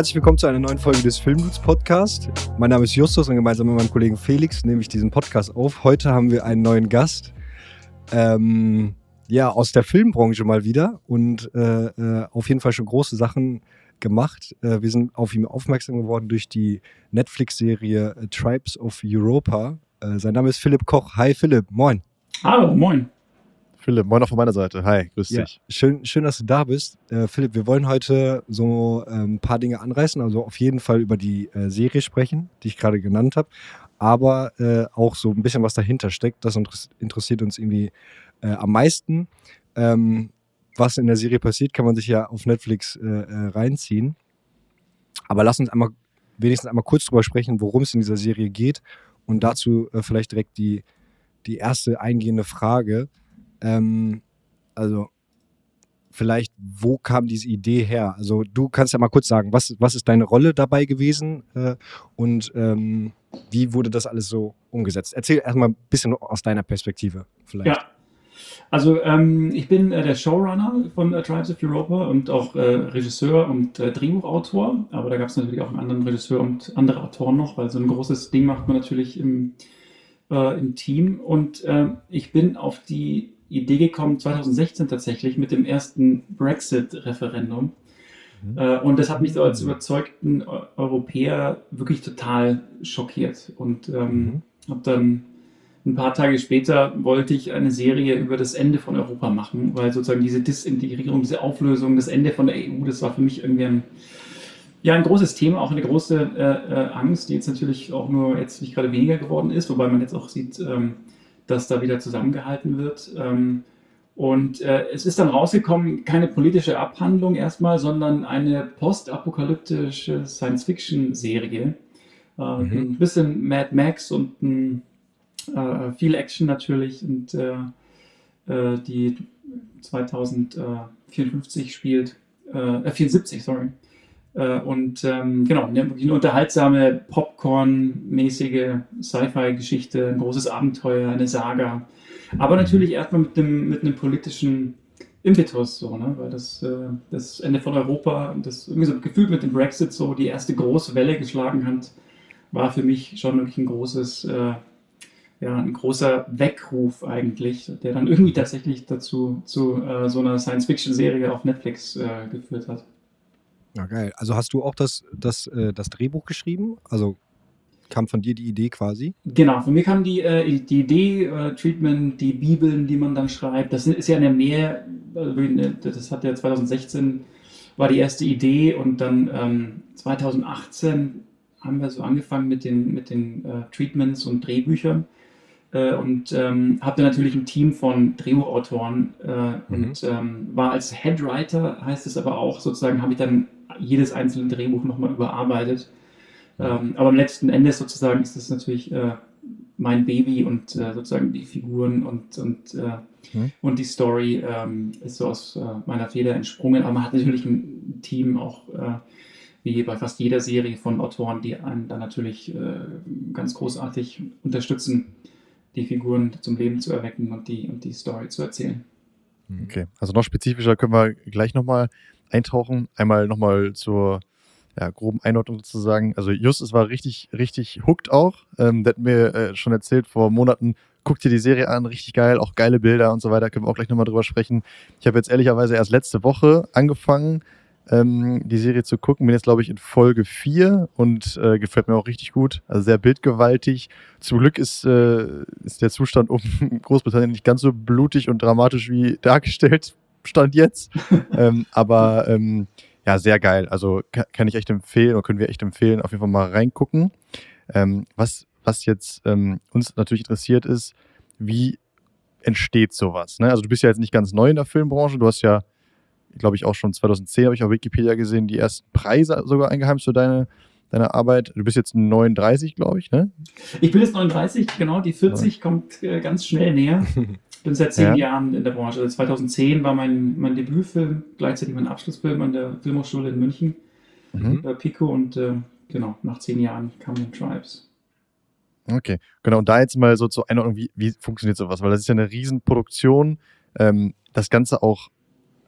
Herzlich willkommen zu einer neuen Folge des Filmdudes Podcast. Mein Name ist Justus und gemeinsam mit meinem Kollegen Felix nehme ich diesen Podcast auf. Heute haben wir einen neuen Gast. Ähm, ja, aus der Filmbranche mal wieder und äh, äh, auf jeden Fall schon große Sachen gemacht. Äh, wir sind auf ihn aufmerksam geworden durch die Netflix-Serie äh, Tribes of Europa. Äh, sein Name ist Philipp Koch. Hi Philipp, moin. Hallo, moin. Philipp, moin auch von meiner Seite. Hi, grüß Ja, dich. schön, schön, dass du da bist. Äh, Philipp, wir wollen heute so ein paar Dinge anreißen, also auf jeden Fall über die äh, Serie sprechen, die ich gerade genannt habe, aber äh, auch so ein bisschen was dahinter steckt. Das interess- interessiert uns irgendwie äh, am meisten. Ähm, was in der Serie passiert, kann man sich ja auf Netflix äh, äh, reinziehen. Aber lass uns einmal wenigstens einmal kurz drüber sprechen, worum es in dieser Serie geht. Und dazu vielleicht direkt die, die erste eingehende Frage. Ähm, also vielleicht, wo kam diese Idee her? Also du kannst ja mal kurz sagen, was, was ist deine Rolle dabei gewesen äh, und ähm, wie wurde das alles so umgesetzt? Erzähl erstmal ein bisschen aus deiner Perspektive vielleicht. Ja. Also ähm, ich bin äh, der Showrunner von äh, Tribes of Europa und auch äh, Regisseur und äh, Drehbuchautor. Aber da gab es natürlich auch einen anderen Regisseur und andere Autoren noch, weil so ein großes Ding macht man natürlich im, äh, im Team. Und äh, ich bin auf die Idee gekommen 2016 tatsächlich mit dem ersten Brexit-Referendum. Mhm. Äh, und das hat mich so als überzeugten Eu- Europäer wirklich total schockiert. Und ähm, Mhm. habe dann ein paar Tage später wollte ich eine Serie über das Ende von Europa machen, weil sozusagen diese Disintegrierung, diese Auflösung, das Ende von der EU, das war für mich irgendwie ein, ja, ein großes Thema, auch eine große äh, äh, Angst, die jetzt natürlich auch nur jetzt nicht gerade weniger geworden ist, wobei man jetzt auch sieht, ähm, dass da wieder zusammengehalten wird. Ähm, und äh, es ist dann rausgekommen, keine politische Abhandlung erstmal, sondern eine postapokalyptische Science-Fiction-Serie. Äh, Mhm. Ein bisschen Mad Max und ein, äh, viel Action natürlich und äh, äh, die 2054 spielt, äh, äh, 74, sorry. Äh, und ähm, genau, eine, unterhaltsame, Popcorn-mäßige Sci-Fi-Geschichte, ein großes Abenteuer, eine Saga. Aber natürlich erstmal mit einem, mit politischen Impetus, so, ne? weil das, äh, das Ende von Europa, das irgendwie so gefühlt mit dem Brexit so die erste große Welle geschlagen hat, war für mich schon wirklich ein großes, äh, ja, ein großer Weckruf eigentlich, der dann irgendwie tatsächlich dazu zu äh, so einer Science-Fiction-Serie auf Netflix äh, geführt hat. Ja, geil. Also hast du auch das, das, äh, das Drehbuch geschrieben? Also kam von dir die Idee quasi? Genau, von mir kam die, äh, die Idee, äh, Treatment, die Bibeln, die man dann schreibt. Das ist ja eine mehr, also wirklich, das hat ja 2016 war die erste Idee und dann ähm, 2018 haben wir so angefangen mit den, mit den äh, Treatments und Drehbüchern. Und ähm, habe dann natürlich ein Team von Drehbuchautoren äh, und ähm, war als Headwriter, heißt es aber auch, sozusagen habe ich dann jedes einzelne Drehbuch nochmal überarbeitet. Ähm, aber am letzten Ende sozusagen ist das natürlich äh, mein Baby und äh, sozusagen die Figuren und, und, äh, Mhm. und die Story ähm, ist so aus äh, meiner Feder entsprungen. Aber man hat natürlich ein Team auch, äh, wie bei fast jeder Serie von Autoren, die einen dann natürlich äh, ganz großartig unterstützen, die Figuren zum Leben zu erwecken und die, und die Story zu erzählen. Okay, also noch spezifischer können wir gleich nochmal eintauchen. Einmal nochmal zur ja, groben Einordnung sozusagen. Also Justus war richtig, richtig hooked auch. Ähm, der hat mir äh, schon erzählt vor Monaten, guck dir die Serie an, richtig geil, auch geile Bilder und so weiter, können wir auch gleich nochmal drüber sprechen. Ich habe jetzt ehrlicherweise erst letzte Woche angefangen, ähm, die Serie zu gucken. Bin jetzt, glaube ich, in Folge 4 und äh, gefällt mir auch richtig gut. Also sehr bildgewaltig. Zum Glück ist, äh, ist der Zustand um Großbritannien nicht ganz so blutig und dramatisch wie dargestellt stand jetzt. ähm, aber ähm, ja, sehr geil. Also kann, kann ich echt empfehlen oder können wir echt empfehlen, auf jeden Fall mal reingucken. Ähm, was, was jetzt ähm, uns natürlich interessiert ist, wie entsteht sowas? Ne? Also du bist ja jetzt nicht ganz neu in der Filmbranche. Du hast ja, glaube ich, auch schon 2010 habe ich auf Wikipedia gesehen, die ersten Preise sogar eingeheimst für deine, deine Arbeit. Du bist jetzt 39, glaube ich, ne? Ich bin jetzt 39, genau, die 40 kommt äh, ganz schnell näher. Ich bin seit zehn Ja. Jahren in der Branche. Also 2010 war mein, mein Debütfilm, gleichzeitig mein Abschlussfilm an der Filmhochschule in München, Mhm. äh, Pico, und äh, genau, nach zehn Jahren kam dann Tribes. Okay, genau. Und da jetzt mal so zur Einordnung, wie, wie funktioniert sowas? Weil das ist ja eine Riesenproduktion. Ähm, das Ganze auch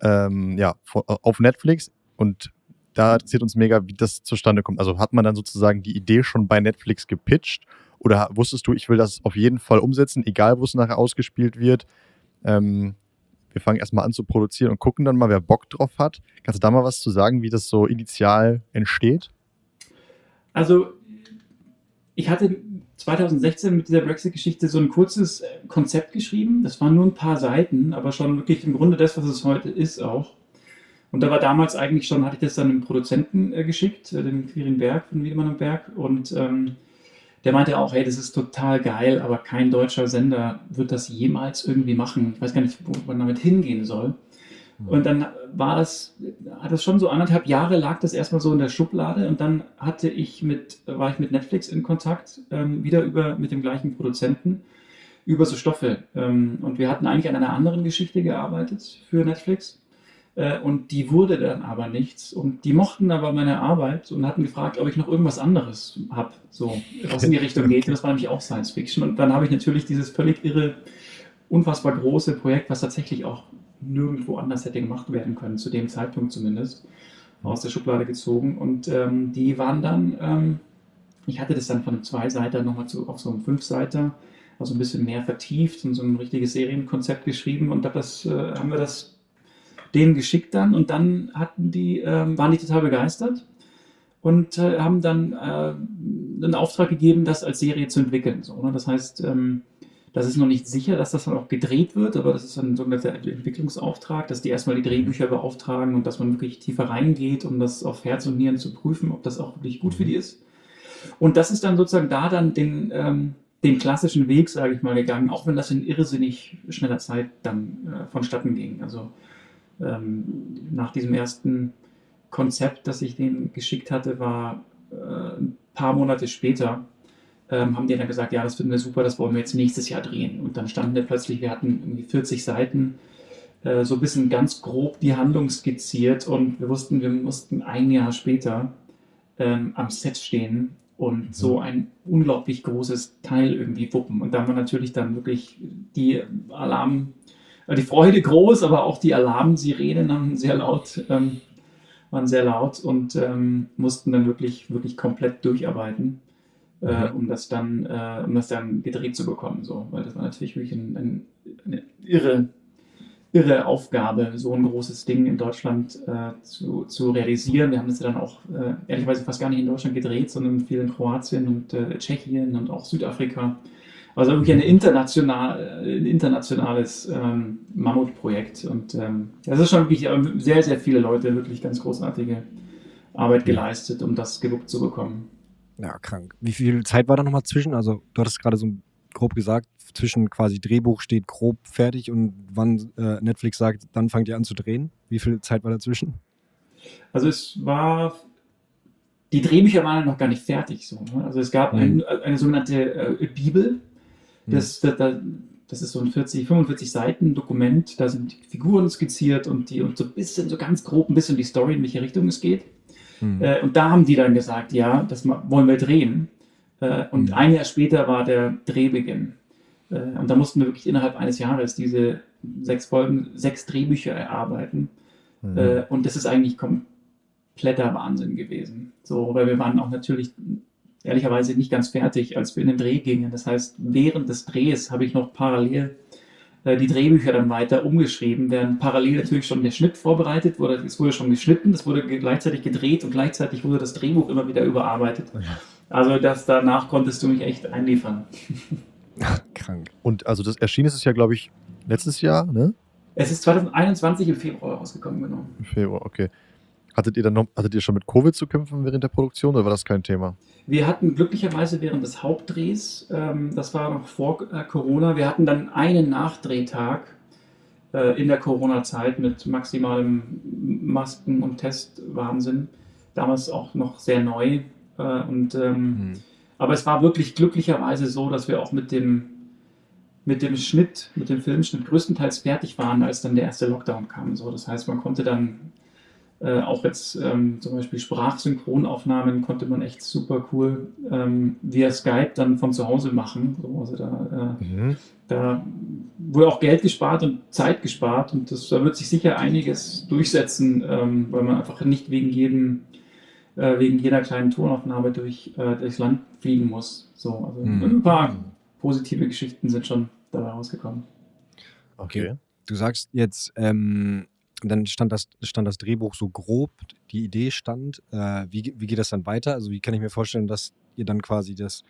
ähm, ja, auf Netflix und da interessiert uns mega, wie das zustande kommt. Also hat man dann sozusagen die Idee schon bei Netflix gepitcht oder wusstest du, ich will das auf jeden Fall umsetzen, egal wo es nachher ausgespielt wird? Ähm, wir fangen erstmal an zu produzieren und gucken dann mal, wer Bock drauf hat. Kannst du da mal was zu sagen, wie das so initial entsteht? Also, ich hatte 2016 mit dieser Brexit-Geschichte so ein kurzes äh, Konzept geschrieben. Das waren nur ein paar Seiten, aber schon wirklich im Grunde das, was es heute ist auch. Und da war damals eigentlich schon, hatte ich das dann einem Produzenten äh, geschickt, äh, dem Quirin Berg von Wiedemann und Berg. Und ähm, der meinte auch, hey, das ist total geil, aber kein deutscher Sender wird das jemals irgendwie machen. Ich weiß gar nicht, wo man damit hingehen soll. Mhm. Und dann war das, hat das schon so anderthalb Jahre lag das erstmal so in der Schublade und dann hatte ich mit, war ich mit Netflix in Kontakt, ähm, wieder über, mit dem gleichen Produzenten, über so Stoffe. Ähm, und wir hatten eigentlich an einer anderen Geschichte gearbeitet für Netflix. Äh, und die wurde dann aber nichts. Und die mochten aber meine Arbeit und hatten gefragt, ob ich noch irgendwas anderes habe, so, was in die Richtung geht. Und das war nämlich auch Science Fiction. Und dann habe ich natürlich dieses völlig irre, unfassbar große Projekt, was tatsächlich auch nirgendwo anders hätte gemacht werden können, zu dem Zeitpunkt zumindest, aus der Schublade gezogen. Und ähm, die waren dann, ähm, ich hatte das dann von einem Zweiseiter nochmal zu, auf so einem Fünfseiter, also ein bisschen mehr vertieft und so ein richtiges Serienkonzept geschrieben. Und das, äh, haben wir das denen geschickt dann und dann hatten die, äh, waren die total begeistert und äh, haben dann äh, einen Auftrag gegeben, das als Serie zu entwickeln. So, ne? Das heißt, ähm, das ist noch nicht sicher, dass das dann auch gedreht wird, aber das ist ein sogenannter Entwicklungsauftrag, dass die erstmal die Drehbücher beauftragen und dass man wirklich tiefer reingeht, um das auf Herz und Nieren zu prüfen, ob das auch wirklich gut für die ist. Und das ist dann sozusagen da dann den, ähm, den klassischen Weg, sage ich mal, gegangen, auch wenn das in irrsinnig schneller Zeit dann äh, vonstatten ging. Also ähm, nach diesem ersten Konzept, das ich denen geschickt hatte, war äh, ein paar Monate später, ähm, haben die dann gesagt, ja, das finden wir super, das wollen wir jetzt nächstes Jahr drehen. Und dann standen wir plötzlich, wir hatten irgendwie 40 Seiten, äh, so ein bisschen ganz grob die Handlung skizziert und wir wussten, wir mussten ein Jahr später ähm, am Set stehen und mhm. so ein unglaublich großes Teil irgendwie wuppen. Und da war natürlich dann wirklich die Alarm, die Freude groß, aber auch die Alarmsirenen haben sehr laut, ähm, waren sehr laut und ähm, mussten dann wirklich, wirklich komplett durcharbeiten, äh, mhm. um das dann, äh, um das dann gedreht zu bekommen. So, weil das war natürlich wirklich ein, ein, eine irre, irre Aufgabe, so ein großes Ding in Deutschland äh, zu, zu realisieren. Wir haben das dann auch äh, ehrlicherweise fast gar nicht in Deutschland gedreht, sondern viel in Kroatien und äh, Tschechien und auch Südafrika. Also wirklich eine international, ein internationales ähm, Mammutprojekt. Und ähm, das ist schon wirklich äh, sehr, sehr viele Leute wirklich ganz großartige Arbeit geleistet, um das gewuppt zu bekommen. Ja, krank. Wie viel Zeit war da nochmal zwischen? Also du hattest gerade so grob gesagt, zwischen quasi Drehbuch steht grob fertig und wann äh, Netflix sagt, dann fangt ihr an zu drehen. Wie viel Zeit war dazwischen? Also es war die Drehbücher waren noch gar nicht fertig. So, ne? Also es gab mhm. ein, eine sogenannte äh, Bibel. Das, das, das ist so ein 40, 45 Seiten Dokument, da sind die Figuren skizziert und die und so ein bisschen, so ganz grob ein bisschen die Story, in welche Richtung es geht. Mhm. Und da haben die dann gesagt, ja, das wollen wir drehen. Äh, und mhm. ein Jahr später war der Drehbeginn. Äh, und da mussten wir wirklich innerhalb eines Jahres diese sechs Folgen, sechs Drehbücher erarbeiten. Mhm. Und das ist eigentlich kompletter Wahnsinn gewesen. So, weil wir waren auch natürlich ehrlicherweise nicht ganz fertig, als wir in den Dreh gingen. Das heißt, während des Drehs habe ich noch parallel äh, die Drehbücher dann weiter umgeschrieben, während parallel natürlich schon der Schnitt vorbereitet wurde. Es wurde schon geschnitten, es wurde gleichzeitig gedreht und gleichzeitig wurde das Drehbuch immer wieder überarbeitet. Also das danach konntest du mich echt einliefern. Krank. Und also das erschien ist es ja, glaube ich, letztes Jahr, ne? Es ist 2021 im Februar rausgekommen, genau. Im Februar, okay. Hattet ihr dann noch, hattet ihr schon mit Covid zu kämpfen während der Produktion oder war das kein Thema? Wir hatten glücklicherweise während des Hauptdrehs, ähm, das war noch vor äh, Corona, wir hatten dann einen Nachdrehtag äh, in der Corona-Zeit mit maximalem Masken- und Testwahnsinn. Damals auch noch sehr neu. Äh, und, ähm, mhm. Aber es war wirklich glücklicherweise so, dass wir auch mit dem, mit dem Schnitt, mit dem Filmschnitt größtenteils fertig waren, als dann der erste Lockdown kam. So, das heißt, man konnte dann äh, auch jetzt ähm, zum Beispiel Sprachsynchronaufnahmen konnte man echt super cool ähm, via Skype dann von zu Hause machen. So, also da, äh, mhm. da wurde auch Geld gespart und Zeit gespart und das, da wird sich sicher einiges durchsetzen, ähm, weil man einfach nicht wegen jedem äh, wegen jeder kleinen Tonaufnahme durch, äh, durchs Land fliegen muss. So, also Mhm. ein paar positive Geschichten sind schon dabei rausgekommen. Okay. Du sagst jetzt, ähm, dann stand das, stand das Drehbuch so grob, die Idee stand. Äh, wie, wie geht das dann weiter? Also wie kann ich mir vorstellen, dass ihr dann quasi das,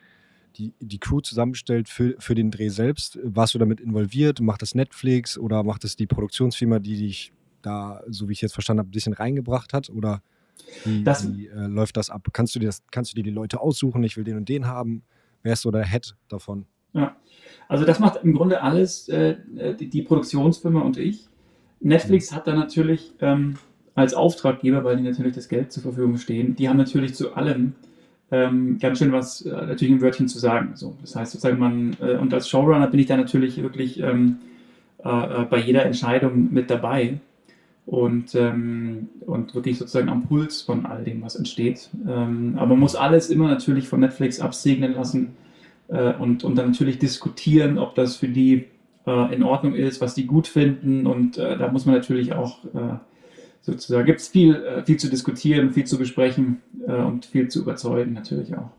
die, die Crew zusammenstellt für, für den Dreh selbst? Warst du damit involviert? Macht das Netflix oder macht das die Produktionsfirma, die dich da, so wie ich jetzt verstanden habe, ein bisschen reingebracht hat? Oder wie, Das- wie äh, läuft das ab? Kannst du, dir das, kannst du dir die Leute aussuchen? Ich will den und den haben. Wer ist so der Head davon? Also das macht im Grunde alles äh, die, die Produktionsfirma und ich. Netflix hat da natürlich ähm, als Auftraggeber, weil die natürlich das Geld zur Verfügung stehen, die haben natürlich zu allem ähm, ganz schön was, äh, natürlich ein Wörtchen zu sagen. So, das heißt sozusagen man, äh, und als Showrunner bin ich da natürlich wirklich ähm, äh, äh, bei jeder Entscheidung mit dabei und, ähm, und wirklich sozusagen am Puls von all dem, was entsteht. Ähm, aber man muss alles immer natürlich von Netflix absegnen lassen äh, und, und dann natürlich diskutieren, ob das für die äh, in Ordnung ist, was die gut finden. Und äh, da muss man natürlich auch äh, sozusagen, gibt es viel, äh, viel zu diskutieren, viel zu besprechen äh, und viel zu überzeugen natürlich auch.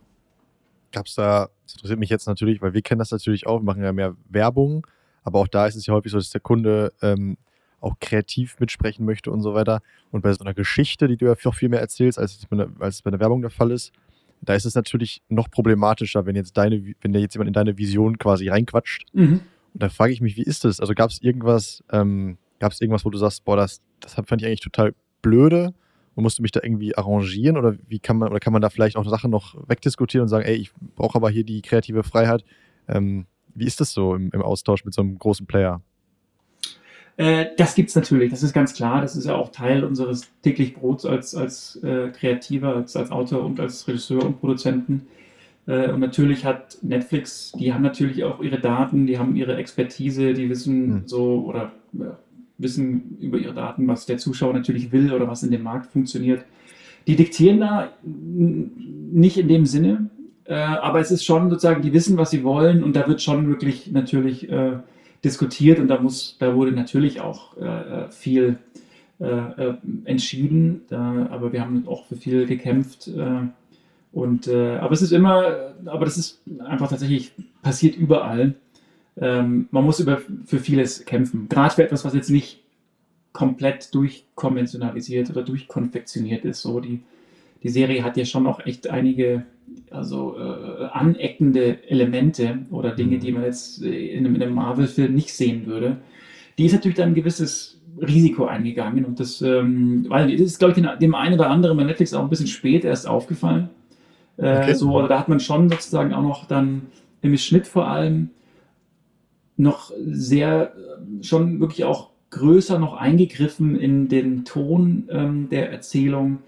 Gab es da, das interessiert mich jetzt natürlich, weil wir kennen das natürlich auch, wir machen ja mehr Werbung, aber auch da ist es ja häufig so, dass der Kunde ähm, auch kreativ mitsprechen möchte und so weiter. Und bei so einer Geschichte, die du ja auch viel mehr erzählst, als es bei einer, als es bei der Werbung der Fall ist, da ist es natürlich noch problematischer, wenn jetzt deine, wenn jetzt jemand in deine Vision quasi reinquatscht. Mhm. Da frage ich mich, wie ist das? Also gab es irgendwas, ähm, gab es irgendwas, wo du sagst, boah, das, das fand ich eigentlich total blöde und musst du mich da irgendwie arrangieren oder wie kann man, oder kann man da vielleicht auch Sachen noch wegdiskutieren und sagen, ey, ich brauche aber hier die kreative Freiheit. Ähm, wie ist das so im, im Austausch mit so einem großen Player? Äh, das gibt's natürlich, das ist ganz klar. Das ist ja auch Teil unseres täglich Brots als, als äh, Kreativer, als, als Autor und als Regisseur und Produzenten. Äh, und natürlich hat Netflix, die haben natürlich auch ihre Daten, die haben ihre Expertise, die wissen Hm. so oder ja, wissen über ihre Daten, was der Zuschauer natürlich will oder was in dem Markt funktioniert. Die diktieren da nicht in dem Sinne, äh, aber es ist schon sozusagen, die wissen, was sie wollen und da wird schon wirklich natürlich äh, diskutiert und da muss, da wurde natürlich auch äh, viel äh, äh, entschieden, da, aber wir haben auch für viel gekämpft. Äh, und äh, aber es ist immer, aber das ist einfach tatsächlich passiert überall. Ähm, man muss über, für vieles kämpfen. Gerade für etwas, was jetzt nicht komplett durchkonventionalisiert oder durchkonfektioniert ist. So die, die Serie hat ja schon auch echt einige also äh, aneckende Elemente oder Dinge, Mhm. die man jetzt in einem, in einem Marvel-Film nicht sehen würde. Die ist natürlich dann ein gewisses Risiko eingegangen und das, ähm, weil das ist, glaube ich, dem, dem einen oder anderen bei Netflix auch ein bisschen spät erst aufgefallen. Äh, Okay. So, also da hat man schon sozusagen auch noch dann im Schnitt vor allem noch sehr, äh, schon wirklich auch größer noch eingegriffen in den Ton ähm, der Erzählung,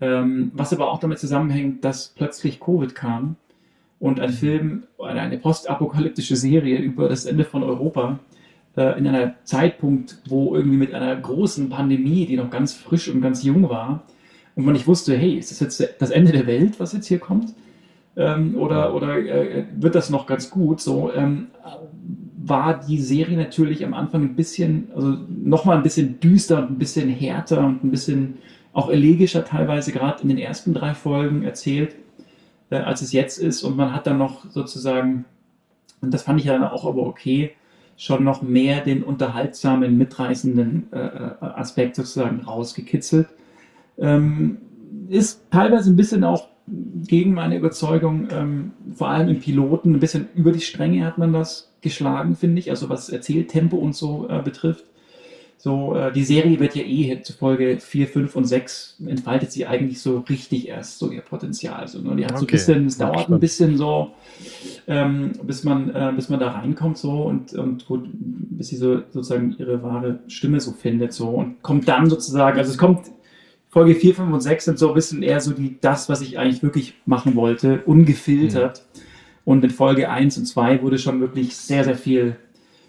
ähm, was aber auch damit zusammenhängt, dass plötzlich Covid kam und ein Film, oder eine postapokalyptische Serie über das Ende von Europa äh, in einer Zeitpunkt, wo irgendwie mit einer großen Pandemie, die noch ganz frisch und ganz jung war, und man nicht wusste, hey, ist das jetzt das Ende der Welt, was jetzt hier kommt? Ähm, oder oder äh, wird das noch ganz gut? So ähm, war die Serie natürlich am Anfang ein bisschen, also nochmal ein bisschen düster und ein bisschen härter und ein bisschen auch elegischer teilweise, gerade in den ersten drei Folgen erzählt, äh, als es jetzt ist. Und man hat dann noch sozusagen, und das fand ich dann auch aber okay, schon noch mehr den unterhaltsamen, mitreißenden äh, äh, Aspekt sozusagen rausgekitzelt. Ähm, ist teilweise ein bisschen auch gegen meine Überzeugung, ähm, vor allem im Piloten, ein bisschen über die Stränge hat man das geschlagen, finde ich, also was Erzähltempo und so äh, betrifft. So, äh, die Serie wird ja eh zu Folge 4, 5 und 6 entfaltet sie eigentlich so richtig erst so ihr Potenzial. So, ne? Die hat so ein Okay. bisschen, es dauert ein bisschen so, ähm, bis, man, äh, bis man da reinkommt so und, und gut, bis sie so sozusagen ihre wahre Stimme so findet so und kommt dann sozusagen, also es kommt Folge 4, 5 und 6 sind so ein bisschen eher so die, das, was ich eigentlich wirklich machen wollte, ungefiltert. Und in Folge 1 und 2 wurde schon wirklich sehr, sehr viel,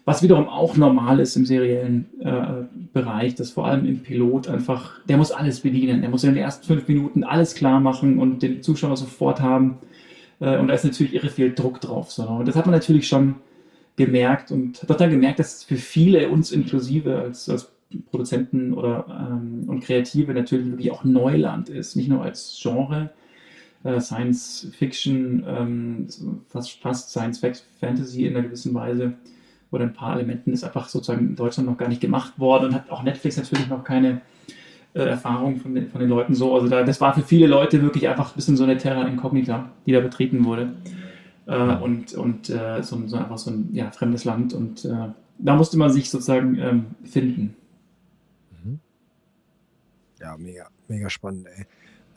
was wiederum auch normal ist im seriellen äh, Bereich, dass vor allem im Pilot einfach, der muss alles bedienen. Der muss in den ersten fünf Minuten alles klar machen und den Zuschauer sofort haben. Äh, und da ist natürlich irre viel Druck drauf. So. Und das hat man natürlich schon gemerkt und hat dann gemerkt, dass für viele uns inklusive als, als Produzenten oder ähm, und Kreative natürlich wirklich auch Neuland ist, nicht nur als Genre, äh, Science Fiction, ähm, fast, fast Science Fantasy in einer gewissen Weise oder ein paar Elementen ist einfach sozusagen in Deutschland noch gar nicht gemacht worden und hat auch Netflix natürlich noch keine äh, Erfahrung von den, von den Leuten so. Also da, das war für viele Leute wirklich einfach ein bisschen so eine Terra Incognita, die da betreten wurde. Äh, und und äh, so, so, einfach so ein ja, fremdes Land und äh, da musste man sich sozusagen ähm, finden. Ja, mega, mega spannend, ey.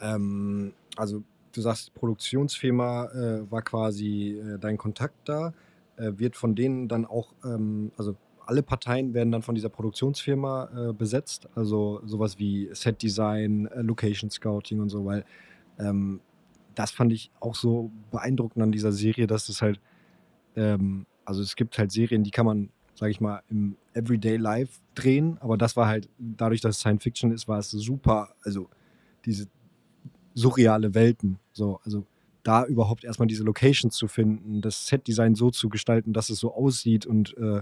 Ähm, also du sagst, Produktionsfirma äh, war quasi äh, dein Kontakt da. Äh, wird von denen dann auch, ähm, also alle Parteien werden dann von dieser Produktionsfirma äh, besetzt, also sowas wie Set Design, äh, Location Scouting und so, weil ähm, das fand ich auch so beeindruckend an dieser Serie, dass es halt, ähm, also es gibt halt Serien, die kann man, sage ich mal, im Everyday Life drehen, aber das war halt, dadurch, dass es Science Fiction ist, war es super, also diese surreale Welten, so, also da überhaupt erstmal diese Locations zu finden, das Set-Design so zu gestalten, dass es so aussieht und äh,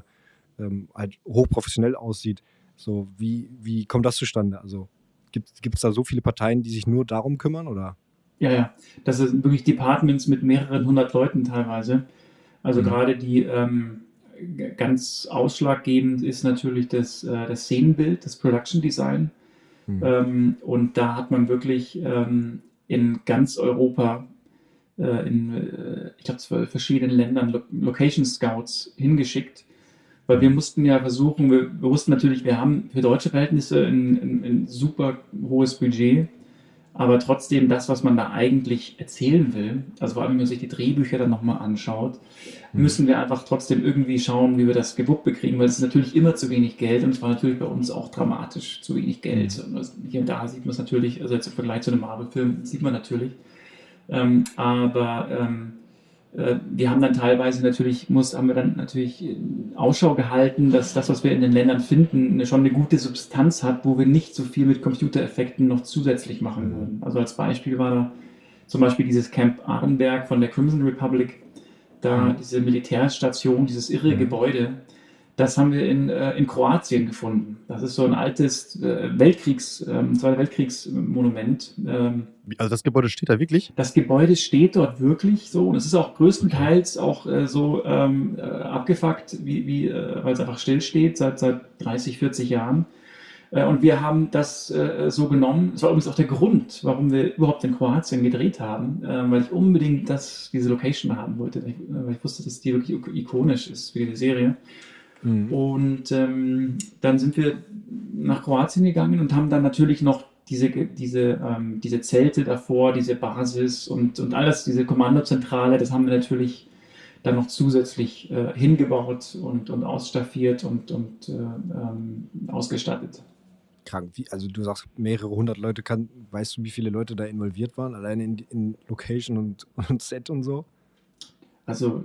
ähm, halt hochprofessionell aussieht. So, wie, wie kommt das zustande? Also gibt es da so viele Parteien, die sich nur darum kümmern oder? Ja, ja. Das sind wirklich Departments mit mehreren hundert Leuten teilweise. Also mhm. gerade die ähm, ganz ausschlaggebend ist natürlich das, äh, das Szenenbild, das Production Design. Mhm. Ähm, und da hat man wirklich ähm, in ganz Europa äh, in, äh, ich glaube, zwölf verschiedenen Ländern Lo Location Scouts hingeschickt, weil wir mussten ja versuchen, wir, wir wussten natürlich, wir haben für deutsche Verhältnisse ein, ein, ein super hohes Budget, aber trotzdem das, was man da eigentlich erzählen will, also vor allem, wenn man sich die Drehbücher dann nochmal anschaut, mhm. müssen wir einfach trotzdem irgendwie schauen, wie wir das gewuppt bekriegen, weil es ist natürlich immer zu wenig Geld und es war natürlich bei uns auch dramatisch zu wenig Geld. Mhm. Und also hier und da sieht man es natürlich, also jetzt im Vergleich zu einem Marvel-Film, sieht man natürlich, ähm, aber ähm, äh, wir haben dann teilweise natürlich, muss, haben wir dann natürlich Ausschau gehalten, dass das, was wir in den Ländern finden, schon eine gute Substanz hat, wo wir nicht so viel mit Computereffekten noch zusätzlich machen würden. Also als Beispiel war da zum Beispiel dieses Camp Arenberg von der Crimson Republic, da mhm. diese Militärstation, dieses irre mhm. Gebäude, das haben wir in, äh, in Kroatien gefunden. Das ist so ein altes äh, Weltkriegs, ähm, Zweiter Weltkriegsmonument. Ähm, also das Gebäude steht da wirklich? Das Gebäude steht dort wirklich so und es ist auch größtenteils okay. auch äh, so ähm, äh, abgefuckt, wie, wie, äh, weil es einfach stillsteht seit, seit 30, 40 Jahren. Äh, und wir haben das äh, so genommen. Das war übrigens auch der Grund, warum wir überhaupt in Kroatien gedreht haben, äh, weil ich unbedingt das, diese Location haben wollte, weil ich, weil ich wusste, dass die wirklich ikonisch ist für die Serie. Mhm. Und ähm, dann sind wir nach Kroatien gegangen und haben dann natürlich noch diese, diese, ähm, diese Zelte davor, diese Basis und, und alles, diese Kommandozentrale, das haben wir natürlich dann noch zusätzlich äh, hingebaut und, und ausstaffiert und, und äh, ähm, ausgestattet. Krank. Wie, also du sagst mehrere hundert Leute, kann, weißt du, wie viele Leute da involviert waren, allein in, in Location und, und Set und so? Also,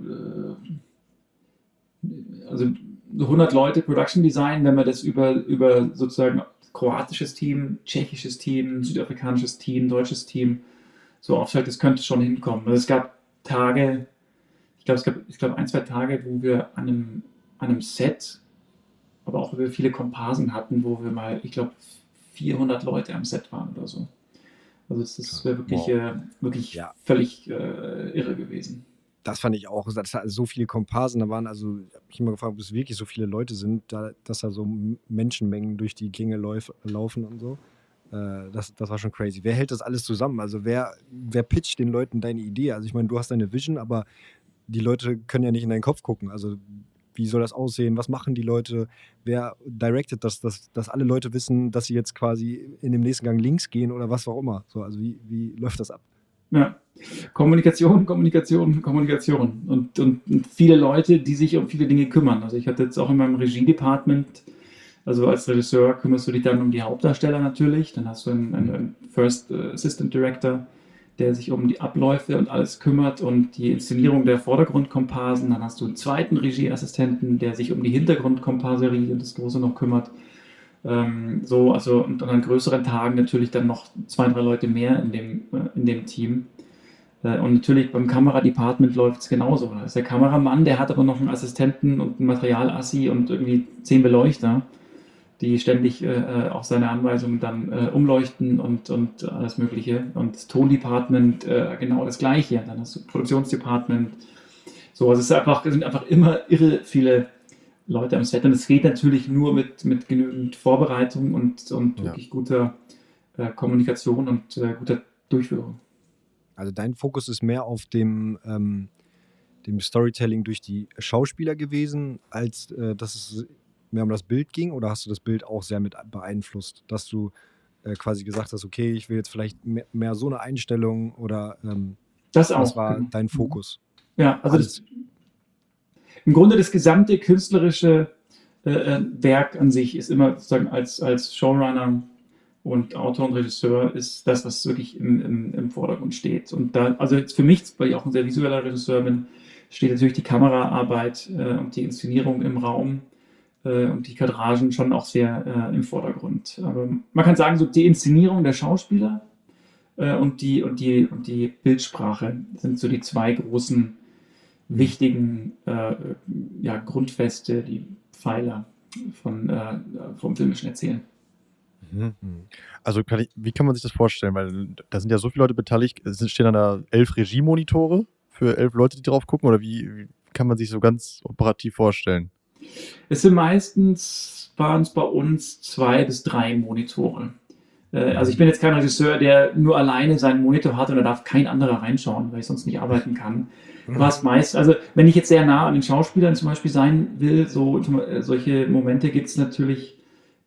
äh, also 100 Leute Production Design, wenn man das über, über sozusagen kroatisches Team, tschechisches Team, südafrikanisches Team, deutsches Team so aufstellt, das könnte schon hinkommen. Also es gab Tage, ich glaube, es gab ich glaube, ein, zwei Tage, wo wir an einem, an einem Set, aber auch über viele Komparsen hatten, wo wir mal, ich glaube, 400 Leute am Set waren oder so. Also das wäre wirklich, wow. äh, wirklich ja. völlig äh, irre gewesen das fand ich auch, dass da so viele Komparsen da waren. Also, ich habe mich immer gefragt, ob es wirklich so viele Leute sind, da, dass da so Menschenmengen durch die Gänge lauf, laufen und so. Äh, das, das war schon crazy. Wer hält das alles zusammen? Also, wer, wer pitcht den Leuten deine Idee? Also, ich meine, du hast deine Vision, aber die Leute können ja nicht in deinen Kopf gucken. Also, wie soll das aussehen? Was machen die Leute? Wer directed das, dass, dass alle Leute wissen, dass sie jetzt quasi in dem nächsten Gang links gehen oder was auch immer? So, also, wie, wie läuft das ab? Ja. Kommunikation, Kommunikation, Kommunikation. Und, und, viele Leute, die sich um viele Dinge kümmern. Also ich hatte jetzt auch in meinem Regie-Department, also als Regisseur kümmerst du dich dann um die Hauptdarsteller natürlich. Dann hast du einen, einen First Assistant Director, der sich um die Abläufe und alles kümmert und die Inszenierung der Vordergrundkomparsen. Dann hast du einen zweiten Regieassistenten, der sich um die Hintergrundkomparserie und das Große noch kümmert. Ähm, so, also und, an größeren Tagen natürlich dann noch zwei, drei Leute mehr in dem, äh, in dem Team. Äh, und natürlich beim Kameradepartment läuft es genauso. Da ist der Kameramann, der hat aber noch einen Assistenten und einen Materialassi und irgendwie zehn Beleuchter, die ständig äh, äh auf seine Anweisungen dann äh, umleuchten und, und alles Mögliche. Und das Tondepartment äh, genau das Gleiche. Dann du Produktionsdepartment. So, also es, ist einfach, es sind einfach immer irre viele Leute am Set. Und es geht natürlich nur mit, mit genügend Vorbereitung und, und ja. wirklich guter äh, Kommunikation und guter Durchführung. Also dein Fokus ist mehr auf dem, ähm, dem Storytelling durch die Schauspieler gewesen, als äh, dass es mehr um das Bild ging? Oder hast du das Bild auch sehr mit beeinflusst, dass du äh, quasi gesagt hast, okay, ich will jetzt vielleicht mehr, mehr so eine Einstellung oder ähm, das auch. Was war genau. dein Fokus? Ja, also das, im Grunde das gesamte künstlerische äh, äh, Werk an sich ist immer sozusagen als, als Showrunner und Autor und Regisseur ist das, was wirklich im, im, im Vordergrund steht. Und da, also jetzt für mich, weil ich auch ein sehr visueller Regisseur bin, steht natürlich die Kameraarbeit äh, und die Inszenierung im Raum äh, und die Kadragen schon auch sehr äh, im Vordergrund. Aber man kann sagen, so die Inszenierung der Schauspieler äh, und, die, und, die, und die Bildsprache sind so die zwei großen wichtigen äh, ja, Grundfeste, die Pfeiler von, äh, vom filmischen Erzählen. Mhm. Also kann ich, wie kann man sich das vorstellen? Weil da sind ja so viele Leute beteiligt. Es stehen da elf Regiemonitore für elf Leute, die drauf gucken? Oder wie, wie kann man sich so ganz operativ vorstellen? Es sind meistens, waren es bei uns zwei bis drei Monitore. Äh, also ich bin jetzt kein Regisseur, der nur alleine seinen Monitor hat und da darf kein anderer reinschauen, weil ich sonst nicht arbeiten kann. Was meist, also wenn ich jetzt sehr nah an den Schauspielern zum Beispiel sein will, so solche Momente gibt es natürlich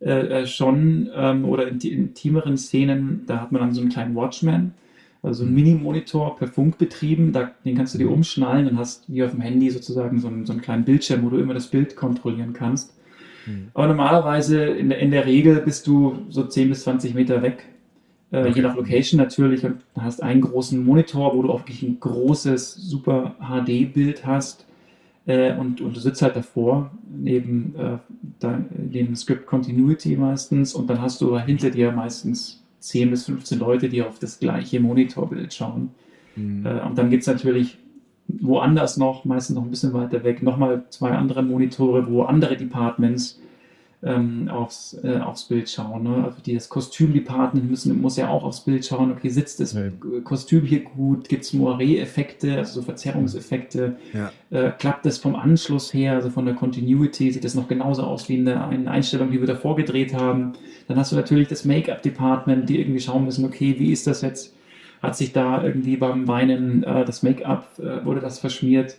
äh, äh, schon ähm, oder in, in intimeren Szenen, da hat man dann so einen kleinen Watchman, also einen mhm. Mini-Monitor per Funk betrieben, da, den kannst du dir mhm. umschnallen und hast wie auf dem Handy sozusagen so einen, so einen kleinen Bildschirm, wo du immer das Bild kontrollieren kannst. Mhm. Aber normalerweise, in der, in der Regel bist du so 10 bis 20 Meter weg, äh, okay. je nach Location natürlich, und hast einen großen Monitor, wo du auch wirklich ein großes, super HD-Bild hast äh, und, und du sitzt halt davor, neben äh, dem Script Continuity meistens, und dann hast du hinter dir meistens 10 bis 15 Leute, die auf das gleiche Monitorbild schauen. Mhm. Äh, und dann gibt es natürlich woanders noch, meistens noch ein bisschen weiter weg, nochmal zwei andere Monitore, wo andere Departments ähm, aufs, äh, aufs Bild schauen. Ne? Also die, das Kostümdepartment müssen, muss ja auch aufs Bild schauen, okay, sitzt das ja. Kostüm hier gut, gibt es Moiré-Effekte, also so Verzerrungseffekte, ja. äh, klappt das vom Anschluss her, also von der Continuity, sieht das noch genauso aus wie in der eine Einstellung, die wir davor gedreht haben. Dann hast du natürlich das Make-up-Department, die irgendwie schauen müssen, okay, wie ist das jetzt? Hat sich da irgendwie beim Weinen äh, das Make-up, äh, wurde das verschmiert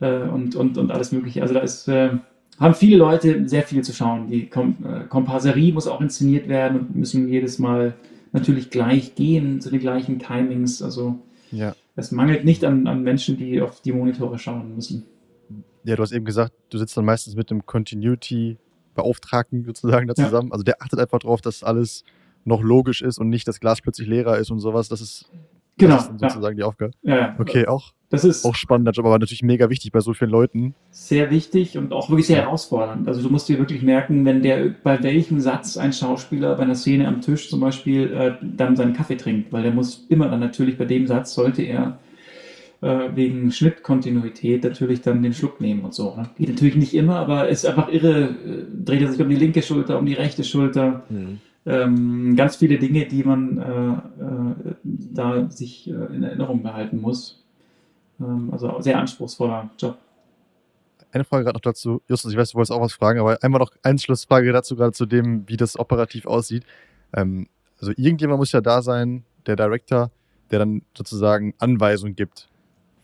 äh, und, und, und alles Mögliche. Also da ist äh, haben viele Leute sehr viel zu schauen. Die Kom äh, Komparserie muss auch inszeniert werden und müssen jedes Mal natürlich gleich gehen, zu den gleichen Timings. Also ja. es mangelt nicht an, an Menschen, die auf die Monitore schauen müssen. Ja, du hast eben gesagt, du sitzt dann meistens mit dem Continuity-Beauftragten sozusagen da zusammen. Ja. Also der achtet einfach darauf, dass alles noch logisch ist und nicht das Glas plötzlich leerer ist und sowas. Das ist Genau. Das ist sozusagen ja. die Aufgabe. Ja, ja. Okay, auch, das ist auch spannender Job, aber natürlich mega wichtig bei so vielen Leuten. Sehr wichtig und auch wirklich sehr herausfordernd. Also du musst dir wirklich merken, wenn der bei welchem Satz ein Schauspieler bei einer Szene am Tisch zum Beispiel äh, dann seinen Kaffee trinkt, weil der muss immer dann natürlich bei dem Satz sollte er äh, wegen Schnittkontinuität natürlich dann den Schluck nehmen und so. Ne? Geht natürlich nicht immer, aber ist einfach irre. Äh, dreht er sich um die linke Schulter, um die rechte Schulter. Mhm ähm, ganz viele Dinge, die man äh, äh, da sich äh, in Erinnerung behalten muss. Ähm, also sehr anspruchsvoller Job. Eine Frage gerade noch dazu, Justus, ich weiß, du wolltest auch was fragen, aber einmal noch eine Schlussfrage dazu, gerade zu dem, wie das operativ aussieht. Ähm, also irgendjemand muss ja da sein, der Director, der dann sozusagen Anweisungen gibt.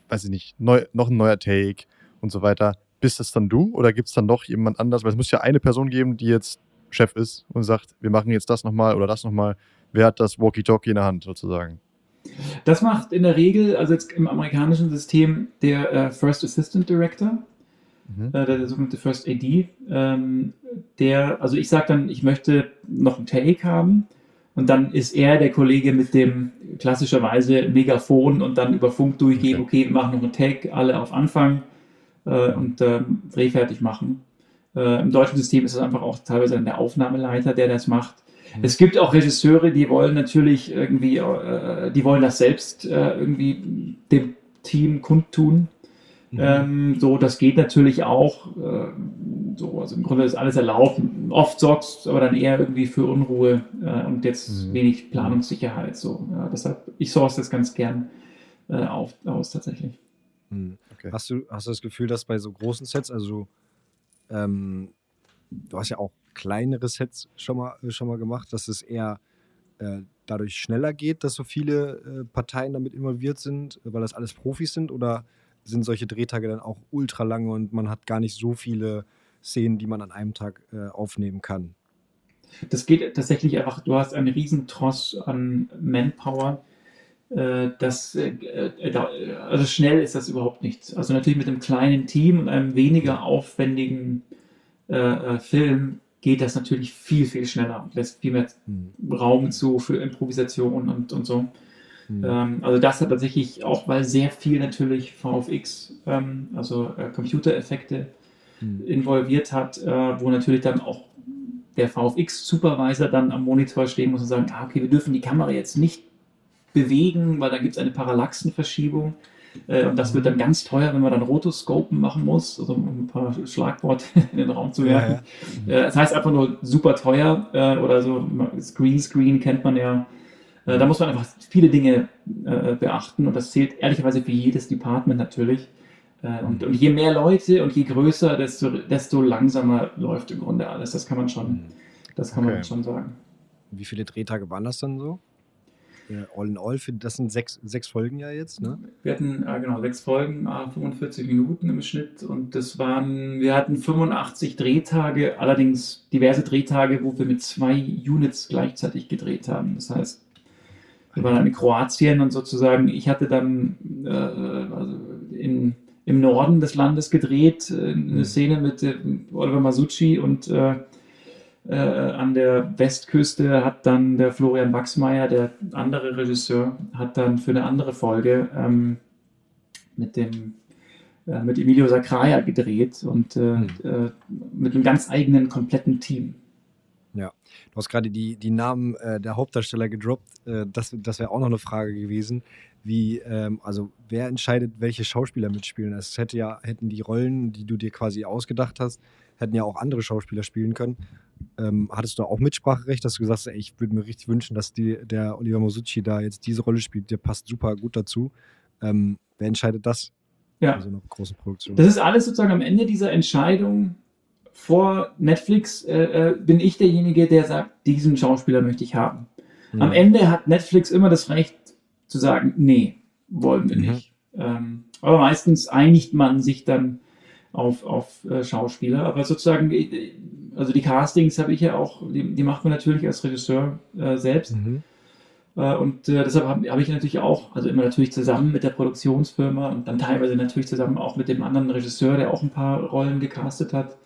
Weiß ich nicht, neu, noch ein neuer Take und so weiter. Bist das dann du oder gibt es dann noch jemand anders? Weil es muss ja eine Person geben, die jetzt Chef ist und sagt, wir machen jetzt das nochmal oder das nochmal. Wer hat das Walkie-Talkie in der Hand sozusagen? Das macht in der Regel, also jetzt im amerikanischen System, der äh, First Assistant Director, mhm. äh, der, sogenannte First AD, ähm, der, also ich sage dann, ich möchte noch einen Take haben und dann ist er der Kollege mit dem klassischerweise Megafon und dann über Funk durchgeben, okay, okay wir machen noch einen Take, alle auf Anfang äh, und ähm, Dreh fertig machen. Äh, Im deutschen System ist es einfach auch teilweise der Aufnahmeleiter, der das macht. Es gibt auch Regisseure, die wollen natürlich irgendwie, äh, die wollen das selbst äh, irgendwie dem Team kundtun. Mhm. Ähm, so, das geht natürlich auch. Äh, so, also im Grunde ist alles erlaubt. Oft sorgt es aber dann eher irgendwie für Unruhe äh, und jetzt mhm. wenig Planungssicherheit. So, ja, deshalb, ich source das ganz gern äh, auf, aus tatsächlich. Mhm. Okay. Hast, du, hast du das Gefühl, dass bei so großen Sets, also ähm, du hast ja auch kleinere Sets schon mal, schon mal gemacht, dass es eher äh, dadurch schneller geht, dass so viele äh, Parteien damit involviert sind, weil das alles Profis sind? Oder sind solche Drehtage dann auch ultra lange und man hat gar nicht so viele Szenen, die man an einem Tag äh, aufnehmen kann? Das geht tatsächlich einfach, du hast einen riesen Tross an Manpower. Äh, das, äh, äh, also schnell ist das überhaupt nichts. Also natürlich mit einem kleinen Team und einem weniger aufwendigen Film geht das natürlich viel, viel schneller. Lässt viel mehr mhm. Raum zu für Improvisation und, und so. Mhm. Ähm, also das hat tatsächlich auch, weil sehr viel natürlich VFX, ähm, also äh, Computereffekte mhm. involviert hat, äh, wo natürlich dann auch der VFX-Supervisor dann am Monitor stehen muss und sagen, ah, okay, wir dürfen die Kamera jetzt nicht bewegen, weil da gibt es eine Parallaxenverschiebung. Äh, und das wird dann ganz teuer, wenn man dann Rotoscopen machen muss, also um ein paar Schlagworte in den Raum zu werfen. Ja, ja. Äh, das heißt einfach nur super teuer äh, oder so Screen kennt man ja. Da muss man einfach viele Dinge beachten und das zählt ehrlicherweise für jedes Department natürlich. Und, und je mehr Leute und je größer, desto, desto langsamer läuft im Grunde alles. Das kann man schon, das kann okay. man schon sagen. Wie viele Drehtage waren das dann so? All in all, für, das sind sechs, sechs Folgen ja jetzt, ne? Wir hatten, äh, genau, sechs Folgen, äh, 45 Minuten im Schnitt und das waren, wir hatten 85 Drehtage, allerdings diverse Drehtage, wo wir mit zwei Units gleichzeitig gedreht haben. Das heißt, wir waren dann in Kroatien und sozusagen, ich hatte dann äh, also in, im Norden des Landes gedreht, äh, eine mhm. Szene mit äh, Oliver Masucci und äh, äh, an der Westküste hat dann der Florian Wachsmeier, der andere Regisseur, hat dann für eine andere Folge ähm, mit dem äh, mit Emilio Sacraia gedreht und mhm. mit einem ganz eigenen, kompletten Team. Ja, du hast gerade die, die Namen äh, der Hauptdarsteller gedroppt. Äh, das das wäre auch noch eine Frage gewesen. Wie, ähm, also wer entscheidet, welche Schauspieler mitspielen? Es hätte ja, hätten die Rollen, die du dir quasi ausgedacht hast, hätten ja auch andere Schauspieler spielen können. Ähm, hattest du auch Mitspracherecht, dass du gesagt hast, ey, ich würde mir richtig wünschen, dass die, der Oliver Mosucci da jetzt diese Rolle spielt, der passt super gut dazu. Ähm, wer entscheidet das? Ja. Also eine große Produktion. Das ist alles sozusagen am Ende dieser Entscheidung vor Netflix äh, äh, bin ich derjenige, der sagt, diesen Schauspieler möchte ich haben. Mhm. Am Ende hat Netflix immer das Recht zu sagen, nee, wollen wir mhm. nicht. Ähm, aber meistens einigt man sich dann auf, auf äh, Schauspieler. Aber sozusagen, äh, also die Castings habe ich ja auch, die, die macht man natürlich als Regisseur äh, selbst. Mhm. Äh, und äh, deshalb habe hab ich natürlich auch, also immer natürlich zusammen mit der Produktionsfirma und dann teilweise natürlich zusammen auch mit dem anderen Regisseur, der auch ein paar Rollen gecastet hat,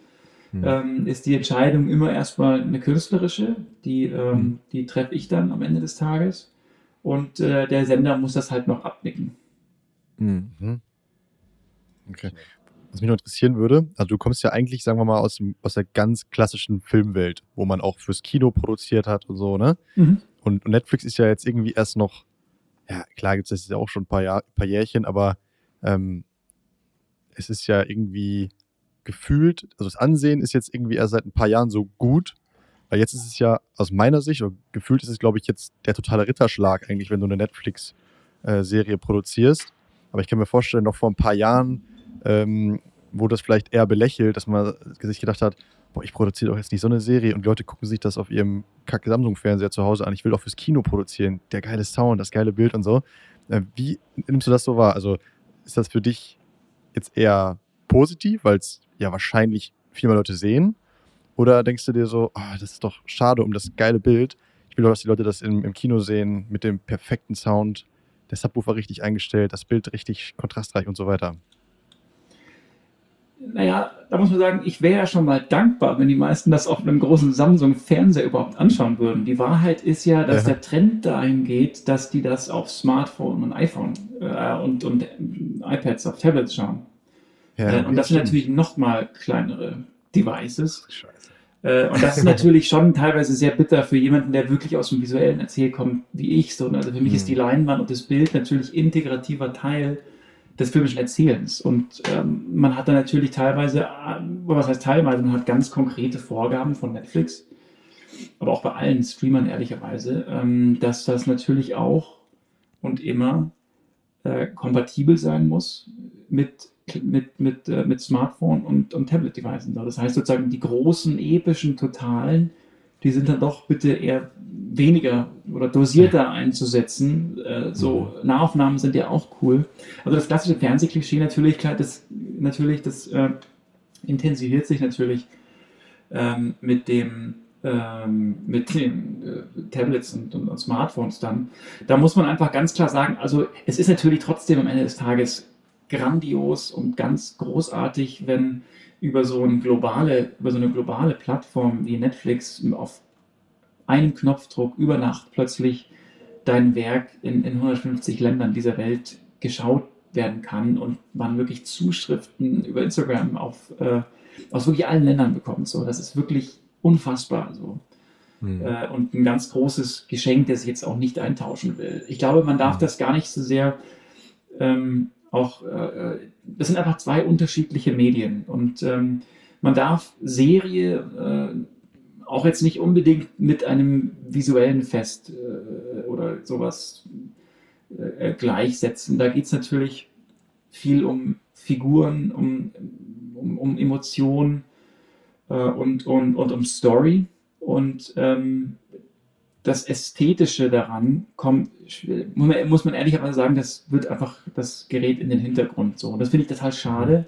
mhm. ähm, ist die Entscheidung immer erstmal eine künstlerische, die, ähm, mhm. die treffe ich dann am Ende des Tages. Und äh, der Sender muss das halt noch abnicken. Mhm. Okay was mich noch interessieren würde, also du kommst ja eigentlich, sagen wir mal, aus, dem, aus der ganz klassischen Filmwelt, wo man auch fürs Kino produziert hat und so, ne? Mhm. Und, Netflix ist ja jetzt irgendwie erst noch, ja, klar gibt es jetzt ja auch schon ein paar, Jahr, paar Jährchen, aber ähm, es ist ja irgendwie gefühlt, also das Ansehen ist jetzt irgendwie erst seit ein paar Jahren so gut, weil jetzt ist es ja aus meiner Sicht, oder gefühlt ist es, glaube ich, jetzt der totale Ritterschlag eigentlich, wenn du eine Netflix-Serie äh, produzierst. Aber ich kann mir vorstellen, noch vor ein paar Jahren ähm, wurde das vielleicht eher belächelt, dass man sich gedacht hat, boah, ich produziere doch jetzt nicht so eine Serie und die Leute gucken sich das auf ihrem kacke Samsung-Fernseher zu Hause an. Ich will auch fürs Kino produzieren. Der geile Sound, das geile Bild und so. Äh, wie nimmst du das so wahr? Also ist das für dich jetzt eher positiv, weil es ja wahrscheinlich viel mehr Leute sehen? Oder denkst du dir so, oh, das ist doch schade um das geile Bild. Ich will doch, dass die Leute das im, im Kino sehen mit dem perfekten Sound, der Subwoofer richtig eingestellt, das Bild richtig kontrastreich und so weiter naja, da muss man sagen, ich wäre ja schon mal dankbar, wenn die meisten das auf einem großen Samsung-Fernseher überhaupt anschauen würden. Die Wahrheit ist ja, dass ja. der Trend dahin geht, dass die das auf Smartphone und iPhone äh, und, und iPads, auf Tablets schauen. Ja, äh, und das sind natürlich noch mal kleinere Devices. Scheiße. Äh, und das ist natürlich schon teilweise sehr bitter für jemanden, der wirklich aus dem visuellen Erzähl kommt, wie ich. So, also für mich ist die. Leinwand und das Bild natürlich integrativer Teil des filmischen Erzählens. Und ähm, man hat da natürlich teilweise, äh, was heißt teilweise, man hat ganz konkrete Vorgaben von Netflix, aber auch bei allen Streamern ehrlicherweise, ähm, dass das natürlich auch und immer äh, kompatibel sein muss mit, mit, mit, äh, mit Smartphone und, und Tablet-Devices. Das heißt sozusagen, die großen, epischen, totalen, die sind dann doch bitte eher weniger oder dosierter einzusetzen. Äh, so Nahaufnahmen sind ja auch cool. Also das klassische Fernsehklischee natürlich, klar, das natürlich, das äh, intensiviert sich natürlich ähm, mit dem ähm, mit den äh, Tablets und, und, und Smartphones dann. Da muss man einfach ganz klar sagen, also es ist natürlich trotzdem am Ende des Tages grandios und ganz großartig, wenn über so eine globale, über so eine globale Plattform wie Netflix auf einem Knopfdruck über Nacht plötzlich dein Werk in, in 150 Ländern dieser Welt geschaut werden kann und man wirklich Zuschriften über Instagram auf, äh, aus wirklich allen Ländern bekommt. So, das ist wirklich unfassbar. So. Mhm. Äh, und ein ganz großes Geschenk, das ich jetzt auch nicht eintauschen will. Ich glaube, man darf Mhm. das gar nicht so sehr ähm, auch, äh, das sind einfach zwei unterschiedliche Medien und ähm, man darf Serie äh, auch jetzt nicht unbedingt mit einem visuellen Fest äh, oder sowas äh, gleichsetzen. Da geht es natürlich viel um Figuren, um, um, um Emotionen äh, und, und, und um Story. Und ähm, das Ästhetische daran kommt, muss man, ehrlicherweise sagen, das wird einfach, das gerät in den Hintergrund so. Und das finde ich total schade.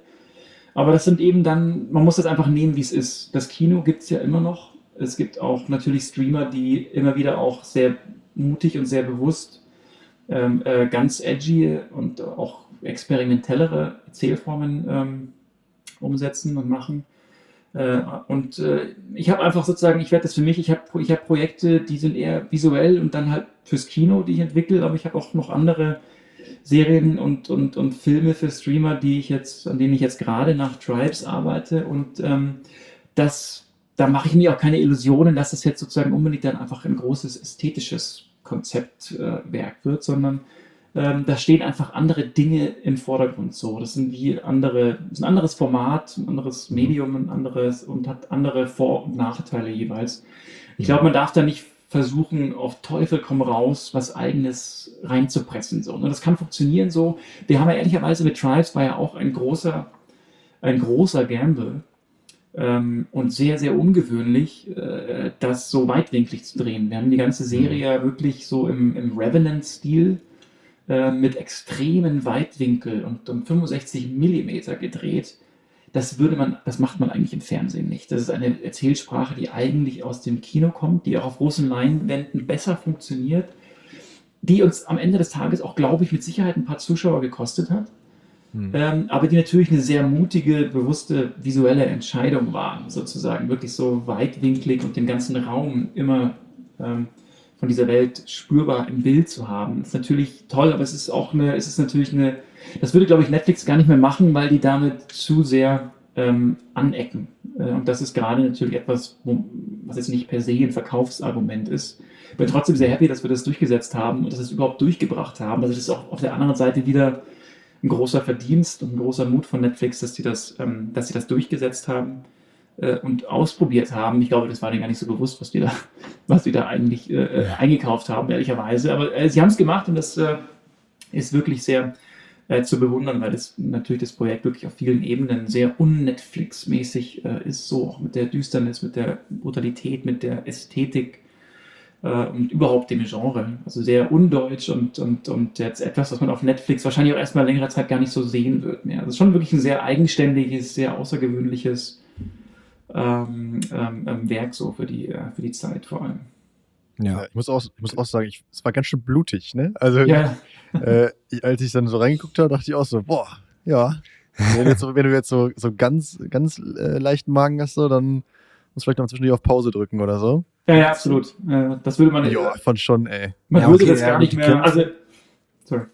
Aber das sind eben dann, man muss das einfach nehmen, wie es ist. Das Kino gibt es ja immer noch. Es gibt auch natürlich Streamer, die immer wieder auch sehr mutig und sehr bewusst ähm, äh, ganz edgy und auch experimentellere Erzählformen ähm, umsetzen und machen. Äh, und äh, ich habe einfach sozusagen, ich werde das für mich, ich habe ich hab Projekte, die sind eher visuell und dann halt fürs Kino, die ich entwickle, aber ich habe auch noch andere Serien und, und, und Filme für Streamer, die ich jetzt, an denen ich jetzt gerade nach Tribes arbeite und ähm, das, da mache ich mir auch keine Illusionen, dass das jetzt sozusagen unbedingt dann einfach ein großes ästhetisches Konzeptwerk äh, wird, sondern ähm, da stehen einfach andere Dinge im Vordergrund so. Das sind wie andere, ist ein anderes Format, ein anderes Medium, ein anderes und hat andere Vor- und Nachteile jeweils. Ich glaube, man darf da nicht versuchen, auf Teufel komm raus, was eigenes reinzupressen. So. Und das kann funktionieren so. Wir haben ja ehrlicherweise mit Tribes war ja auch ein großer, ein großer Gamble. Ähm, und sehr, sehr ungewöhnlich, äh, das so weitwinklig zu drehen. Wir haben die ganze Serie ja wirklich so im, im Revenant-Stil äh, mit extremen Weitwinkel und um 65 Millimeter gedreht. Das würde man, das macht man eigentlich im Fernsehen nicht. Das ist eine Erzählsprache, die eigentlich aus dem Kino kommt, die auch auf großen Leinwänden besser funktioniert, die uns am Ende des Tages auch, glaube ich, mit Sicherheit ein paar Zuschauer gekostet hat. Mhm. Ähm, aber die natürlich eine sehr mutige, bewusste visuelle Entscheidung war, sozusagen wirklich so weitwinklig und den ganzen Raum immer ähm, von dieser Welt spürbar im Bild zu haben. Das ist natürlich toll, aber es ist auch eine, es ist natürlich eine, das würde, glaube ich, Netflix gar nicht mehr machen, weil die damit zu sehr ähm, anecken. Äh, und das ist gerade natürlich etwas, wo, was jetzt nicht per se ein Verkaufsargument ist. Ich bin trotzdem sehr happy, dass wir das durchgesetzt haben und dass wir es überhaupt durchgebracht haben. Also das ist auch auf der anderen Seite wieder ein großer Verdienst und ein großer Mut von Netflix, dass sie das, ähm, dass sie das durchgesetzt haben äh, und ausprobiert haben. Ich glaube, das war denen gar nicht so bewusst, was die da, was die da eigentlich äh, äh, eingekauft haben, ehrlicherweise. Aber äh, sie haben es gemacht und das äh, ist wirklich sehr äh, zu bewundern, weil das natürlich das Projekt wirklich auf vielen Ebenen sehr un-Netflix-mäßig ist, so auch mit der Düsternis, mit der Brutalität, mit der Ästhetik und überhaupt dem Genre. Also sehr undeutsch und, und, und jetzt etwas, was man auf Netflix wahrscheinlich auch erstmal längere Zeit gar nicht so sehen wird mehr. Also schon wirklich ein sehr eigenständiges, sehr außergewöhnliches ähm, ähm, Werk so für die, äh, für die Zeit vor allem. Ja. Ich muss auch, ich muss auch sagen, ich, es war ganz schön blutig, ne? Also, Ja, äh, ich, als ich dann so reingeguckt habe, dachte ich auch so, boah, ja. Wenn du jetzt so, wenn du jetzt so, so ganz, ganz äh, leichten Magen hast, so, dann musst du vielleicht noch zwischendurch auf Pause drücken oder so. ja, ja absolut. Äh, das würde man, Ja, ich fand schon, ey. man Ja, würde okay, das ja, gar gut, nicht mehr. Also, sorry.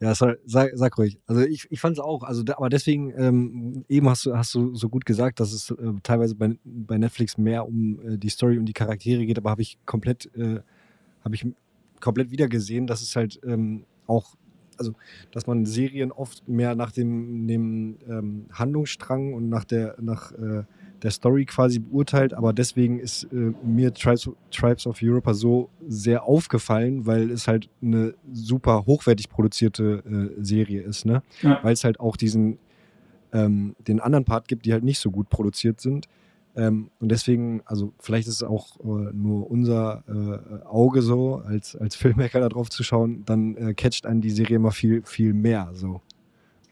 Ja, sag, sag ruhig. Also ich, ich fand es auch. Also, aber deswegen, ähm, eben hast du, hast du so gut gesagt, dass es äh, teilweise bei, bei Netflix mehr um äh, die Story und die Charaktere geht, aber habe ich komplett, äh, habe ich komplett wieder gesehen, dass es halt ähm, auch, also dass man Serien oft mehr nach dem, dem ähm, Handlungsstrang und nach der, nach äh, der Story quasi beurteilt, aber deswegen ist äh, mir Tribes, Tribes of Europa so sehr aufgefallen, weil es halt eine super hochwertig produzierte äh, Serie ist, ne? Ja. Weil es halt auch diesen ähm, den anderen Part gibt, die halt nicht so gut produziert sind. Ähm, und deswegen, also vielleicht ist es auch äh, nur unser äh, Auge so, als, als Filmmaker da drauf zu schauen, dann äh, catcht einen die Serie immer viel, viel mehr so.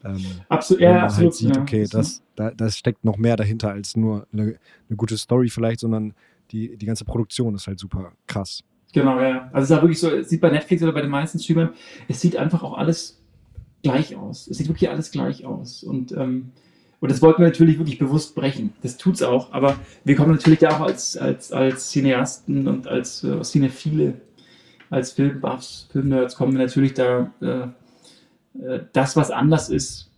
Ähm, absolut, ja, absolut. Halt sieht, okay, ja. das, da, das steckt noch mehr dahinter als nur eine, eine gute Story vielleicht, sondern die, die ganze Produktion ist halt super krass. Genau, ja. Also es ist auch wirklich so, es sieht bei Netflix oder bei den meisten Streamern, es sieht einfach auch alles gleich aus. Es sieht wirklich alles gleich aus. Und, ähm, und das wollten wir natürlich wirklich bewusst brechen. Das tut es auch, aber wir kommen natürlich da auch als, als, als Cineasten und als äh, Cinephile, als Filmbuffs, Filmnerds kommen wir natürlich da äh, das, was anders ist,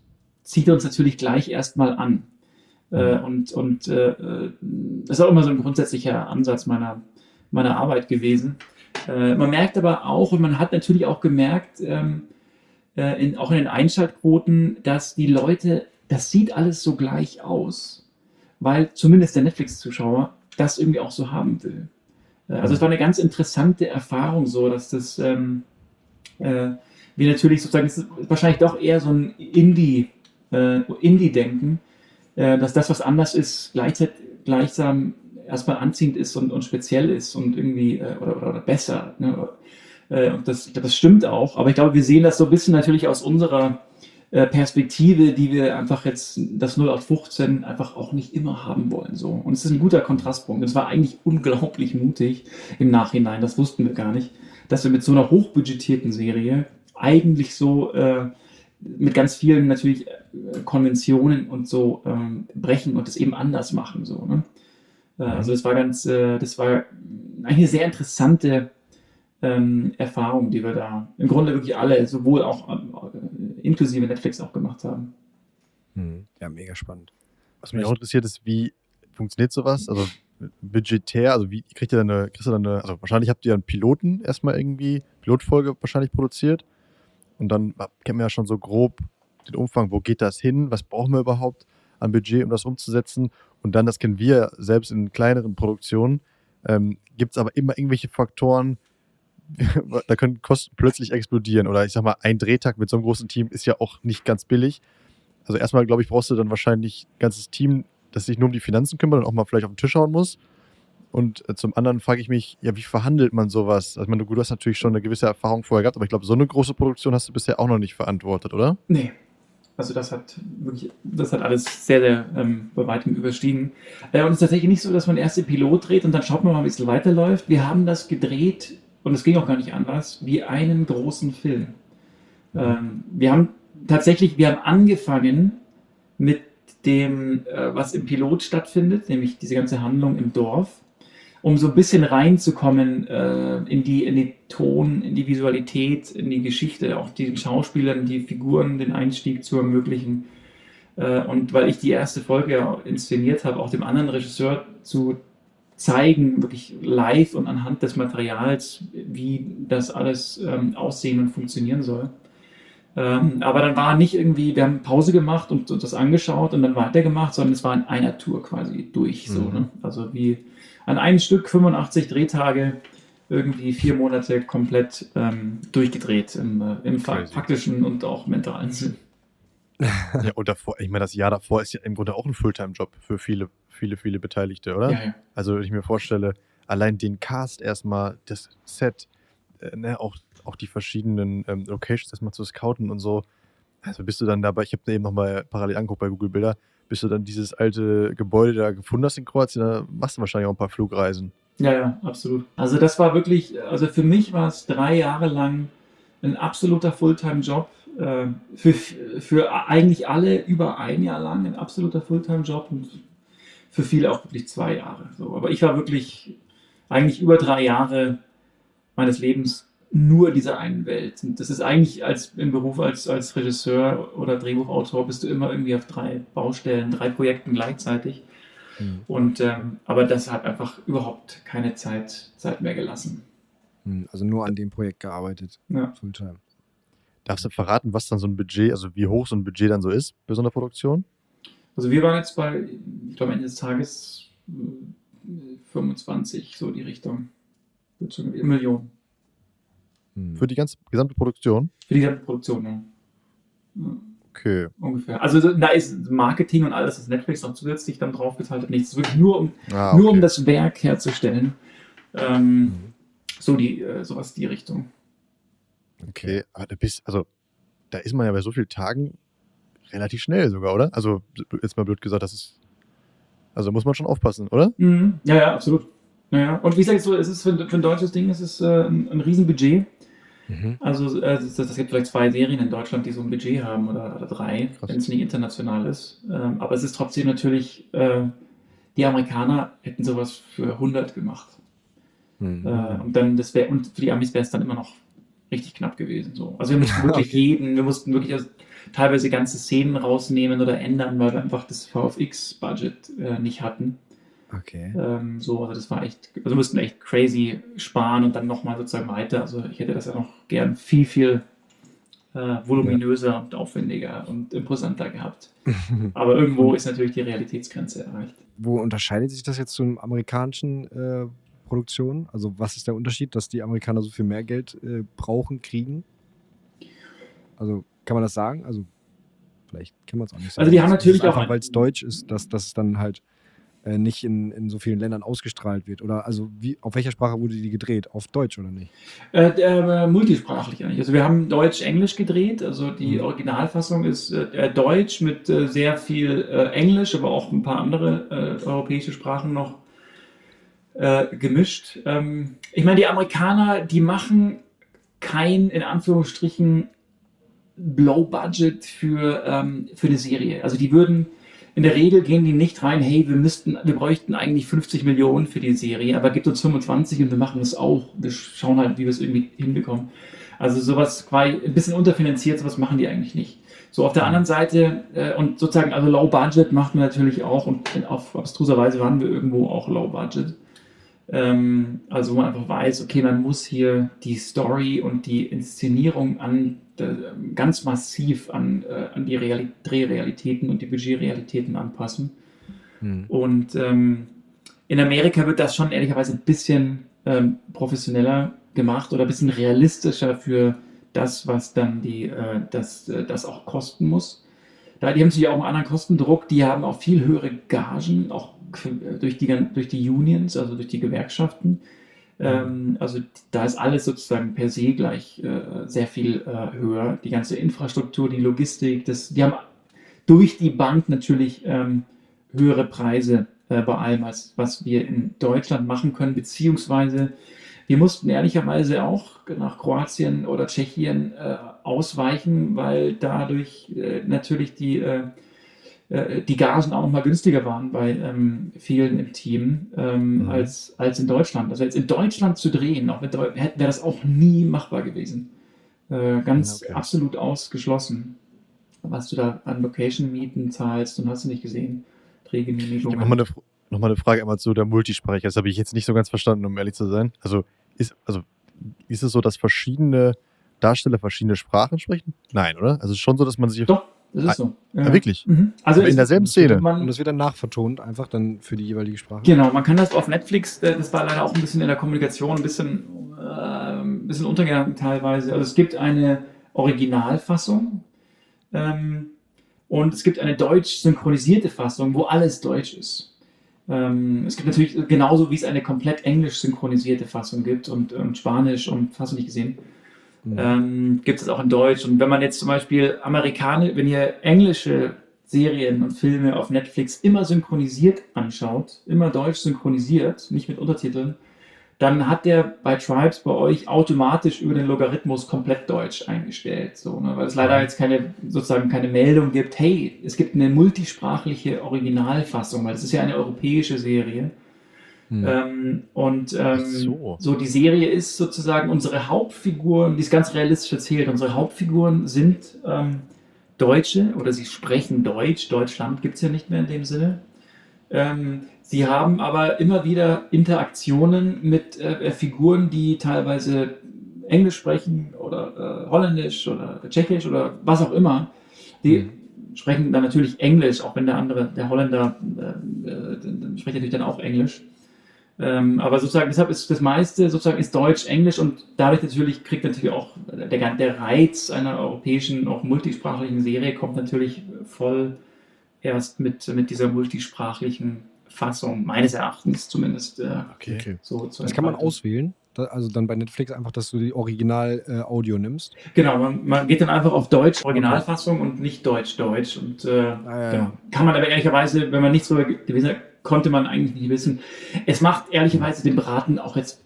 zieht uns natürlich gleich erstmal an. Äh, mhm. und und äh, das ist auch immer so ein grundsätzlicher Ansatz meiner, meiner Arbeit gewesen. man merkt aber auch, und man hat natürlich auch gemerkt, ähm, in, auch in den Einschaltquoten, dass die Leute, das sieht alles so gleich aus, weil zumindest der Netflix-Zuschauer das irgendwie auch so haben will. also es war eine ganz interessante Erfahrung so, dass das ähm, äh, wir natürlich sozusagen, es ist wahrscheinlich doch eher so ein Indie, äh, Indie-Denken, äh, dass das, was anders ist, gleichzeitig, gleichsam erstmal anziehend ist und, und speziell ist und irgendwie äh, oder, oder, oder, besser. Ne? Äh, und das, das stimmt auch, aber ich glaube, wir sehen das so ein bisschen natürlich aus unserer äh, Perspektive, die wir einfach jetzt das 0 auf 15 einfach auch nicht immer haben wollen. So. Und es ist ein guter Kontrastpunkt. Es war eigentlich unglaublich mutig im Nachhinein, das wussten wir gar nicht, dass wir mit so einer hochbudgetierten Serie eigentlich so äh, mit ganz vielen natürlich äh, Konventionen und so ähm, brechen und es eben anders machen. So, ne? Äh, also das war ganz, äh, das war eine sehr interessante ähm, Erfahrung, die wir da im Grunde wirklich alle, sowohl auch äh, inklusive Netflix auch gemacht haben. Hm. Ja, mega spannend. Was mich auch interessiert ist, wie funktioniert sowas? Also budgetär, also wie kriegt ihr dann eine, kriegst du dann eine, also wahrscheinlich habt ihr einen Piloten erstmal irgendwie, Pilotfolge wahrscheinlich produziert und dann kennt man ja schon so grob den Umfang, wo geht das hin, was brauchen wir überhaupt an Budget, um das umzusetzen. Und dann, das kennen wir selbst in kleineren Produktionen, ähm, gibt es aber immer irgendwelche Faktoren, da können Kosten plötzlich explodieren. Oder ich sag mal, ein Drehtag mit so einem großen Team ist ja auch nicht ganz billig. Also erstmal, glaube ich, brauchst du dann wahrscheinlich ein ganzes Team, das sich nur um die Finanzen kümmert und auch mal vielleicht auf den Tisch hauen muss. Und äh, zum anderen frage ich mich, ja, wie verhandelt man sowas? Also, ich meine, du hast natürlich schon eine gewisse Erfahrung vorher gehabt, aber ich glaube, so eine große Produktion hast du bisher auch noch nicht verantwortet, oder? Nee. Also das hat wirklich, das hat alles sehr, sehr ähm, bei weitem überstiegen. Äh, und es ist tatsächlich nicht so, dass man erst den Pilot dreht und dann schaut man mal, wie es weiterläuft. Wir haben das gedreht, und es ging auch gar nicht anders, wie einen großen Film. Ähm, wir haben tatsächlich, wir haben angefangen mit dem, äh, was im Pilot stattfindet, nämlich diese ganze Handlung im Dorf um so ein bisschen reinzukommen äh, in die in die Ton, in die Visualität, in die Geschichte, auch den Schauspielern, die Figuren, den Einstieg zu ermöglichen. Äh, und weil ich die erste Folge ja inszeniert habe, auch dem anderen Regisseur zu zeigen, wirklich live und anhand des Materials, wie das alles ähm, aussehen und funktionieren soll. Ähm, aber dann war nicht irgendwie, wir haben Pause gemacht und, und, das angeschaut und dann weitergemacht, sondern es war in einer Tour quasi durch. So, mhm. ne? Also wie an einem Stück 85 Drehtage irgendwie vier Monate komplett ähm, durchgedreht im, äh, im faktischen und auch mentalen Sinn. ja, und davor, ich meine, das Jahr davor ist ja im Grunde auch ein Fulltime-Job für viele, viele, viele Beteiligte, oder? Ja, ja. Also, wenn ich mir vorstelle, allein den Cast erstmal, das Set, äh, ne, auch, auch die verschiedenen ähm, Locations erstmal zu scouten und so. Also bist du dann dabei, ich habe eben nochmal parallel angeguckt bei Google Bilder, bis du dann dieses alte Gebäude da gefunden hast in Kroatien, da machst du wahrscheinlich auch ein paar Flugreisen. Ja, ja, absolut. Also das war wirklich, also für mich war es drei Jahre lang ein absoluter Fulltime-Job. Äh, für, für eigentlich alle über ein Jahr lang ein absoluter Fulltime-Job und für viele auch wirklich zwei Jahre. So. Aber ich war wirklich eigentlich über drei Jahre meines Lebens nur dieser einen Welt. Und das ist eigentlich als im Beruf als, als Regisseur oder Drehbuchautor bist du immer irgendwie auf drei Baustellen, drei Projekten gleichzeitig. Mhm. Und ähm, aber das hat einfach überhaupt keine Zeit, Zeit mehr gelassen. Hm, also nur an dem Projekt gearbeitet. Ja. Fulltime. Darfst du verraten, was dann so ein Budget, also wie hoch so ein Budget dann so ist bei so einer Produktion? Also wir waren jetzt bei, ich glaube, Ende des Tages 25, so die Richtung. Millionen. Hm. Für die ganze gesamte Produktion? Für die gesamte Produktion, ja. Okay. Ungefähr. Also da ist Marketing und alles, das Netflix noch zusätzlich dann draufgezahlt hat, nichts. Wirklich nur um, ah, okay. nur um das Werk herzustellen. Ähm, mhm. So die, äh, sowas die Richtung. Okay, aber da bist, also da ist man ja bei so vielen Tagen relativ schnell sogar, oder? Also jetzt mal blöd gesagt, das ist, also muss man schon aufpassen, oder? Mhm. Ja, ja, absolut. Naja, und wie gesagt, so, es ist für, für ein deutsches Ding, es ist äh, ein, ein Riesenbudget. Mhm. Also äh, es, es gibt vielleicht zwei Serien in Deutschland, die so ein Budget haben oder, oder drei, wenn es nicht international ist. Ähm, aber es ist trotzdem natürlich, äh, die Amerikaner hätten sowas für 100 gemacht. Mhm. Äh, und dann, das wäre, und für die Amis wäre es dann immer noch richtig knapp gewesen. So. Also wir mussten wirklich jeden, wir mussten wirklich also, teilweise ganze Szenen rausnehmen oder ändern, weil wir einfach das VFX-Budget äh, nicht hatten. Okay. Ähm, so, also das war echt, also wir mussten echt crazy sparen und dann nochmal sozusagen weiter. Also ich hätte das ja noch gern viel, viel äh, voluminöser ja. und aufwendiger und imposanter gehabt. Aber irgendwo ist natürlich die Realitätsgrenze erreicht. Wo unterscheidet sich das jetzt zum amerikanischen äh, Produktion? Also was ist der Unterschied, dass die Amerikaner so viel mehr Geld äh, brauchen, kriegen? Also kann man das sagen? Also vielleicht kann man es auch nicht sagen. Also die haben natürlich auch... Weil es deutsch ist, dass das dann halt nicht in, in so vielen Ländern ausgestrahlt wird? Oder also wie, auf welcher Sprache wurde die gedreht? Auf Deutsch oder nicht? Äh, äh, multisprachlich eigentlich. Also wir haben Deutsch-Englisch gedreht. Also die mhm. Originalfassung ist äh, Deutsch mit äh, sehr viel äh, Englisch, aber auch ein paar andere europäische Sprachen noch gemischt. Ähm, ich meine, die Amerikaner, die machen kein, in Anführungsstrichen, Low Budget für, ähm, für eine Serie. Also die würden in der Regel gehen die nicht rein, hey, wir müssten, wir bräuchten eigentlich 50 Millionen für die Serie, aber gibt uns 25 und wir machen es auch. Wir schauen halt, wie wir es irgendwie hinbekommen. Also sowas quasi ein bisschen unterfinanziert, sowas machen die eigentlich nicht. So auf der anderen Seite äh, und sozusagen, also Low Budget macht man natürlich auch und auf abstruser Weise waren wir irgendwo auch Low Budget. Ähm, also wo man einfach weiß, okay, man muss hier die Story und die Inszenierung an ganz massiv an, äh, an die Real Drehrealitäten und die Budgetrealitäten anpassen. Hm. Und ähm, in Amerika wird das schon ehrlicherweise ein bisschen ähm, professioneller gemacht oder ein bisschen realistischer für das, was dann die, äh, das, äh, das auch kosten muss. Da, die haben natürlich auch einen anderen Kostendruck, die haben auch viel höhere Gagen, auch durch die, durch die Unions, also durch die Gewerkschaften. Ähm, also da ist alles sozusagen per se gleich äh, sehr viel äh, höher. Die ganze Infrastruktur, die Logistik, das, die haben durch die Bank natürlich ähm, höhere Preise äh, bei allem, als was wir in Deutschland machen können, beziehungsweise wir mussten ehrlicherweise auch nach Kroatien oder Tschechien äh, ausweichen, weil dadurch äh, natürlich die äh, die Gagen auch nochmal günstiger waren bei ähm, vielen im Team ähm, mhm. als, als in Deutschland. Also jetzt in Deutschland zu drehen, auch wäre das auch nie machbar gewesen. Äh, ganz okay. absolut ausgeschlossen. Was du da an Location-Mieten zahlst und hast du nicht gesehen. Drehgenehmigungen. Nochmal eine, noch eine Frage einmal zu der Multisprache. Das habe ich jetzt nicht so ganz verstanden, um ehrlich zu sein. Also ist, also ist es so, dass verschiedene Darsteller verschiedene Sprachen sprechen? Nein, oder? Also es ist schon so, dass man sich. Doch, das ist so. Ja, ja wirklich? Mhm. Also in derselben Szene. Man, und das wird dann nachvertont, einfach dann für die jeweilige Sprache. Genau, man kann das auf Netflix, äh, das war leider auch ein bisschen in der Kommunikation ein bisschen, äh, ein bisschen untergegangen teilweise. Also es gibt eine Originalfassung ähm, und es gibt eine deutsch synchronisierte Fassung, wo alles deutsch ist. Ähm, es gibt natürlich genauso wie es eine komplett englisch synchronisierte Fassung gibt und, und Spanisch und hast du nicht gesehen. Mhm. Ähm, gibt es auch in Deutsch. Und wenn man jetzt zum Beispiel Amerikaner, wenn ihr englische Serien und Filme auf Netflix immer synchronisiert anschaut, immer deutsch synchronisiert, nicht mit Untertiteln, dann hat der bei Tribes bei euch automatisch über den Logarithmus komplett deutsch eingestellt. So, ne? Weil es leider jetzt keine, sozusagen keine Meldung gibt, hey, es gibt eine multisprachliche Originalfassung, weil es ist ja eine europäische Serie. Hm. Ähm, und ähm, so. so. die Serie ist sozusagen unsere Hauptfiguren, die ist ganz realistisch erzählt. Unsere Hauptfiguren sind ähm, Deutsche oder sie sprechen Deutsch. Deutschland gibt es ja nicht mehr in dem Sinne. Ähm, sie haben aber immer wieder Interaktionen mit äh, Figuren, die teilweise Englisch sprechen oder äh, Holländisch oder Tschechisch oder was auch immer. Die mhm. sprechen dann natürlich Englisch, auch wenn der andere, der Holländer, äh, äh, spricht natürlich dann auch Englisch. Ähm, aber sozusagen, deshalb ist das meiste sozusagen ist Deutsch, Englisch und dadurch natürlich kriegt natürlich auch der, der Reiz einer europäischen, auch multisprachlichen Serie kommt natürlich voll erst mit, mit dieser multisprachlichen Fassung, meines Erachtens zumindest. Äh, okay. okay. So das kann man auswählen? also dann bei Netflix einfach, dass du die Original-Audio äh, nimmst. Genau, man, man, geht dann einfach auf Deutsch, Originalfassung und nicht Deutsch-Deutsch. Und äh, ah, ja, genau. kann man aber ehrlicherweise, wenn man nichts darüber gewesen hat, konnte man eigentlich nicht wissen. Es macht ehrlicherweise den Braten auch jetzt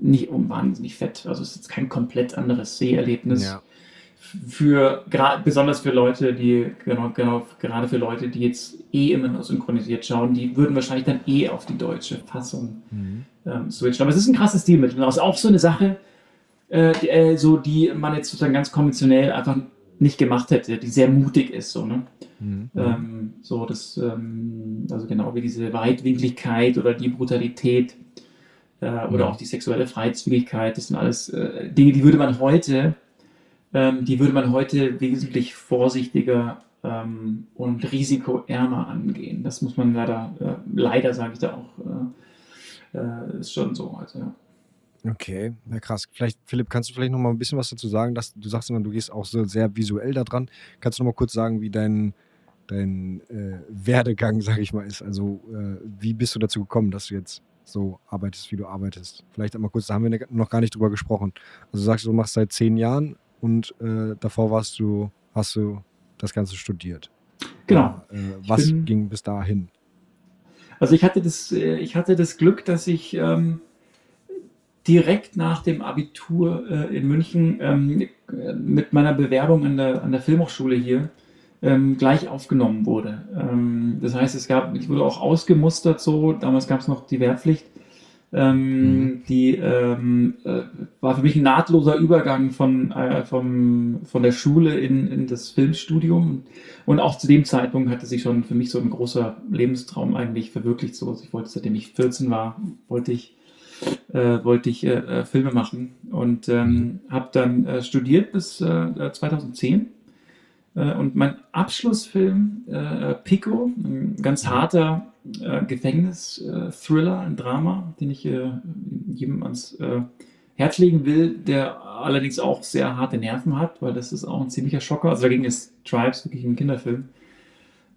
nicht um wahnsinnig fett. Also es ist jetzt kein komplett anderes Seherlebnis. Ja. Für besonders für Leute, die genau, genau, gerade für Leute, die jetzt eh immer noch synchronisiert schauen, die würden wahrscheinlich dann eh auf die deutsche Fassung mhm. ähm, switchen. Aber es ist ein krasses Stilmittel. Das ist auch so eine Sache, äh, die, äh, so die man jetzt sozusagen ganz konventionell einfach nicht gemacht hätte, die sehr mutig ist. So, ne? Mhm. Ähm, so das, ähm, also genau wie diese Weitwinkligkeit oder die Brutalität äh, mhm. oder auch die sexuelle Freizügigkeit, das sind alles äh, Dinge, die würde man heute, ähm, die würde man heute wesentlich vorsichtiger ähm, und risikoärmer angehen. Das muss man leider, äh, leider sage ich da auch, äh, äh, ist schon so. Also, ja. Okay, ja krass. Vielleicht, Philipp, kannst du vielleicht noch mal ein bisschen was dazu sagen? Dass, du sagst immer, du gehst auch so sehr visuell da dran. Kannst du noch mal kurz sagen, wie dein, dein äh, Werdegang, sag ich mal, ist? Also, äh, wie bist du dazu gekommen, dass du jetzt so arbeitest, wie du arbeitest? Vielleicht einmal kurz, da haben wir ne, noch gar nicht drüber gesprochen. Also, du sagst, du machst seit zehn Jahren und äh, davor warst du, hast du das Ganze studiert. Genau. Äh, was bin, ging bis dahin? Also, ich hatte das, äh, ich hatte das Glück, dass ich. Ähm, direkt nach dem Abitur äh, in München ähm, mit meiner Bewerbung an der, an der Filmhochschule hier ähm, gleich aufgenommen wurde. Ähm, das heißt, es gab, ich wurde auch ausgemustert so, damals gab es noch die Wehrpflicht. Ähm, mhm. Die ähm, äh, war für mich ein nahtloser Übergang von, äh, vom, von der Schule in, in das Filmstudium. Und auch zu dem Zeitpunkt hatte sich schon für mich so ein großer Lebenstraum eigentlich verwirklicht. So, ich wollte, seitdem ich 14 war, wollte ich äh, wollte ich äh, äh, Filme machen und ähm, habe dann äh, studiert bis 2010. Äh, und mein Abschlussfilm, Pico, ein ganz harter Gefängnis-Thriller, ein Drama, den ich jedem ans Herz legen will, der allerdings auch sehr harte Nerven hat, weil das ist auch ein ziemlicher Schocker. Also dagegen ist Tribes wirklich ein Kinderfilm.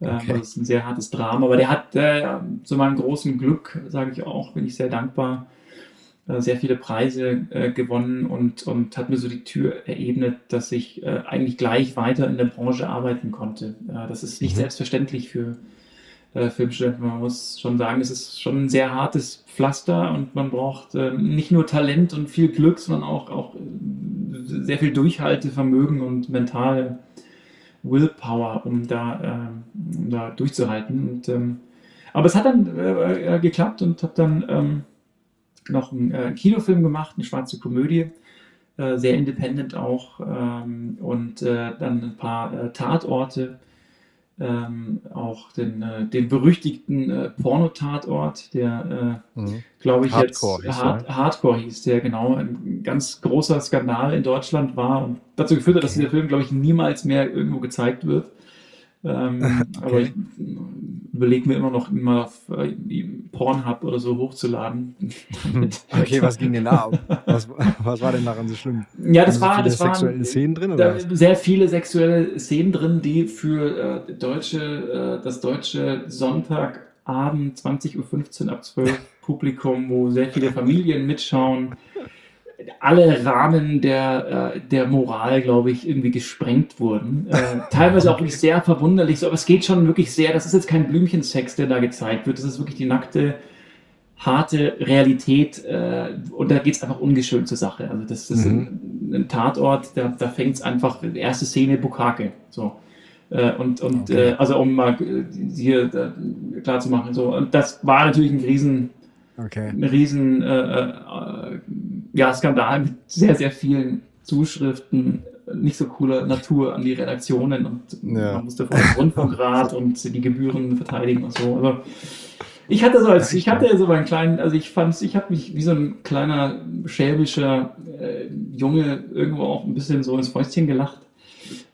Okay. Das ist ein sehr hartes Drama, aber der hat äh, zu meinem großen Glück, sage ich auch, bin ich sehr dankbar, äh, sehr viele Preise äh, gewonnen und, und hat mir so die Tür erebnet, dass ich äh, eigentlich gleich weiter in der Branche arbeiten konnte. Äh, das ist nicht mhm. selbstverständlich für äh, Filmstudenten. Man muss schon sagen, es ist schon ein sehr hartes Pflaster und man braucht äh, nicht nur Talent und viel Glück, sondern auch, auch sehr viel Durchhaltevermögen und mentale Willpower, um da, um da durchzuhalten. Und, ähm, aber es hat dann geklappt und habe dann ähm, noch einen äh, Kinofilm gemacht, eine schwarze Komödie, äh, sehr independent auch, ähm, und äh, dann ein paar äh, Tatorte, ähm, auch den, äh, den berüchtigten äh, Porno-Tatort, der, mhm. glaube ich, Hardcore jetzt hieß Hard, Hardcore hieß, der genau ein ganz großer Skandal in Deutschland war und dazu geführt hat, dass dieser Film, glaube ich, niemals mehr irgendwo gezeigt wird. Ähm, okay. Aber ich überlege mir immer noch mal auf äh, Pornhub oder so hochzuladen. okay, was ging denn da ab? Was, was war denn daran so schlimm? Ja, das war das sexuelle waren, Szenen drin oder? Sehr viele sexuelle Szenen drin, die für äh, deutsche äh, das deutsche Sonntagabend 20:15 Uhr ab 12 Publikum, wo sehr viele Familien mitschauen alle Rahmen der, äh, der Moral, glaube ich, irgendwie gesprengt wurden. Äh, teilweise auch wirklich sehr verwunderlich, so, aber es geht schon wirklich sehr, das ist jetzt kein Blümchensex, der da gezeigt wird, das ist wirklich die nackte, harte Realität äh, und da geht es einfach ungeschönt zur Sache. Also das, das mhm. ist ein, ein, Tatort, da, da fängt es einfach, erste Szene, Bukake, so. Und und okay. also um mal hier klar zu machen, so. Und das war natürlich ein riesen okay. ein riesen äh, ja, Skandal mit sehr, sehr vielen Zuschriften nicht so cooler Natur an die Redaktionen und ja. man musste vor dem Rundfunkrat und die Gebühren verteidigen und so. Also ich hatte so als, ich hatte so einen kleinen, also ich fand ich habe mich wie so ein kleiner schelmischer äh, Junge irgendwo auch ein bisschen so ins Fäustchen gelacht.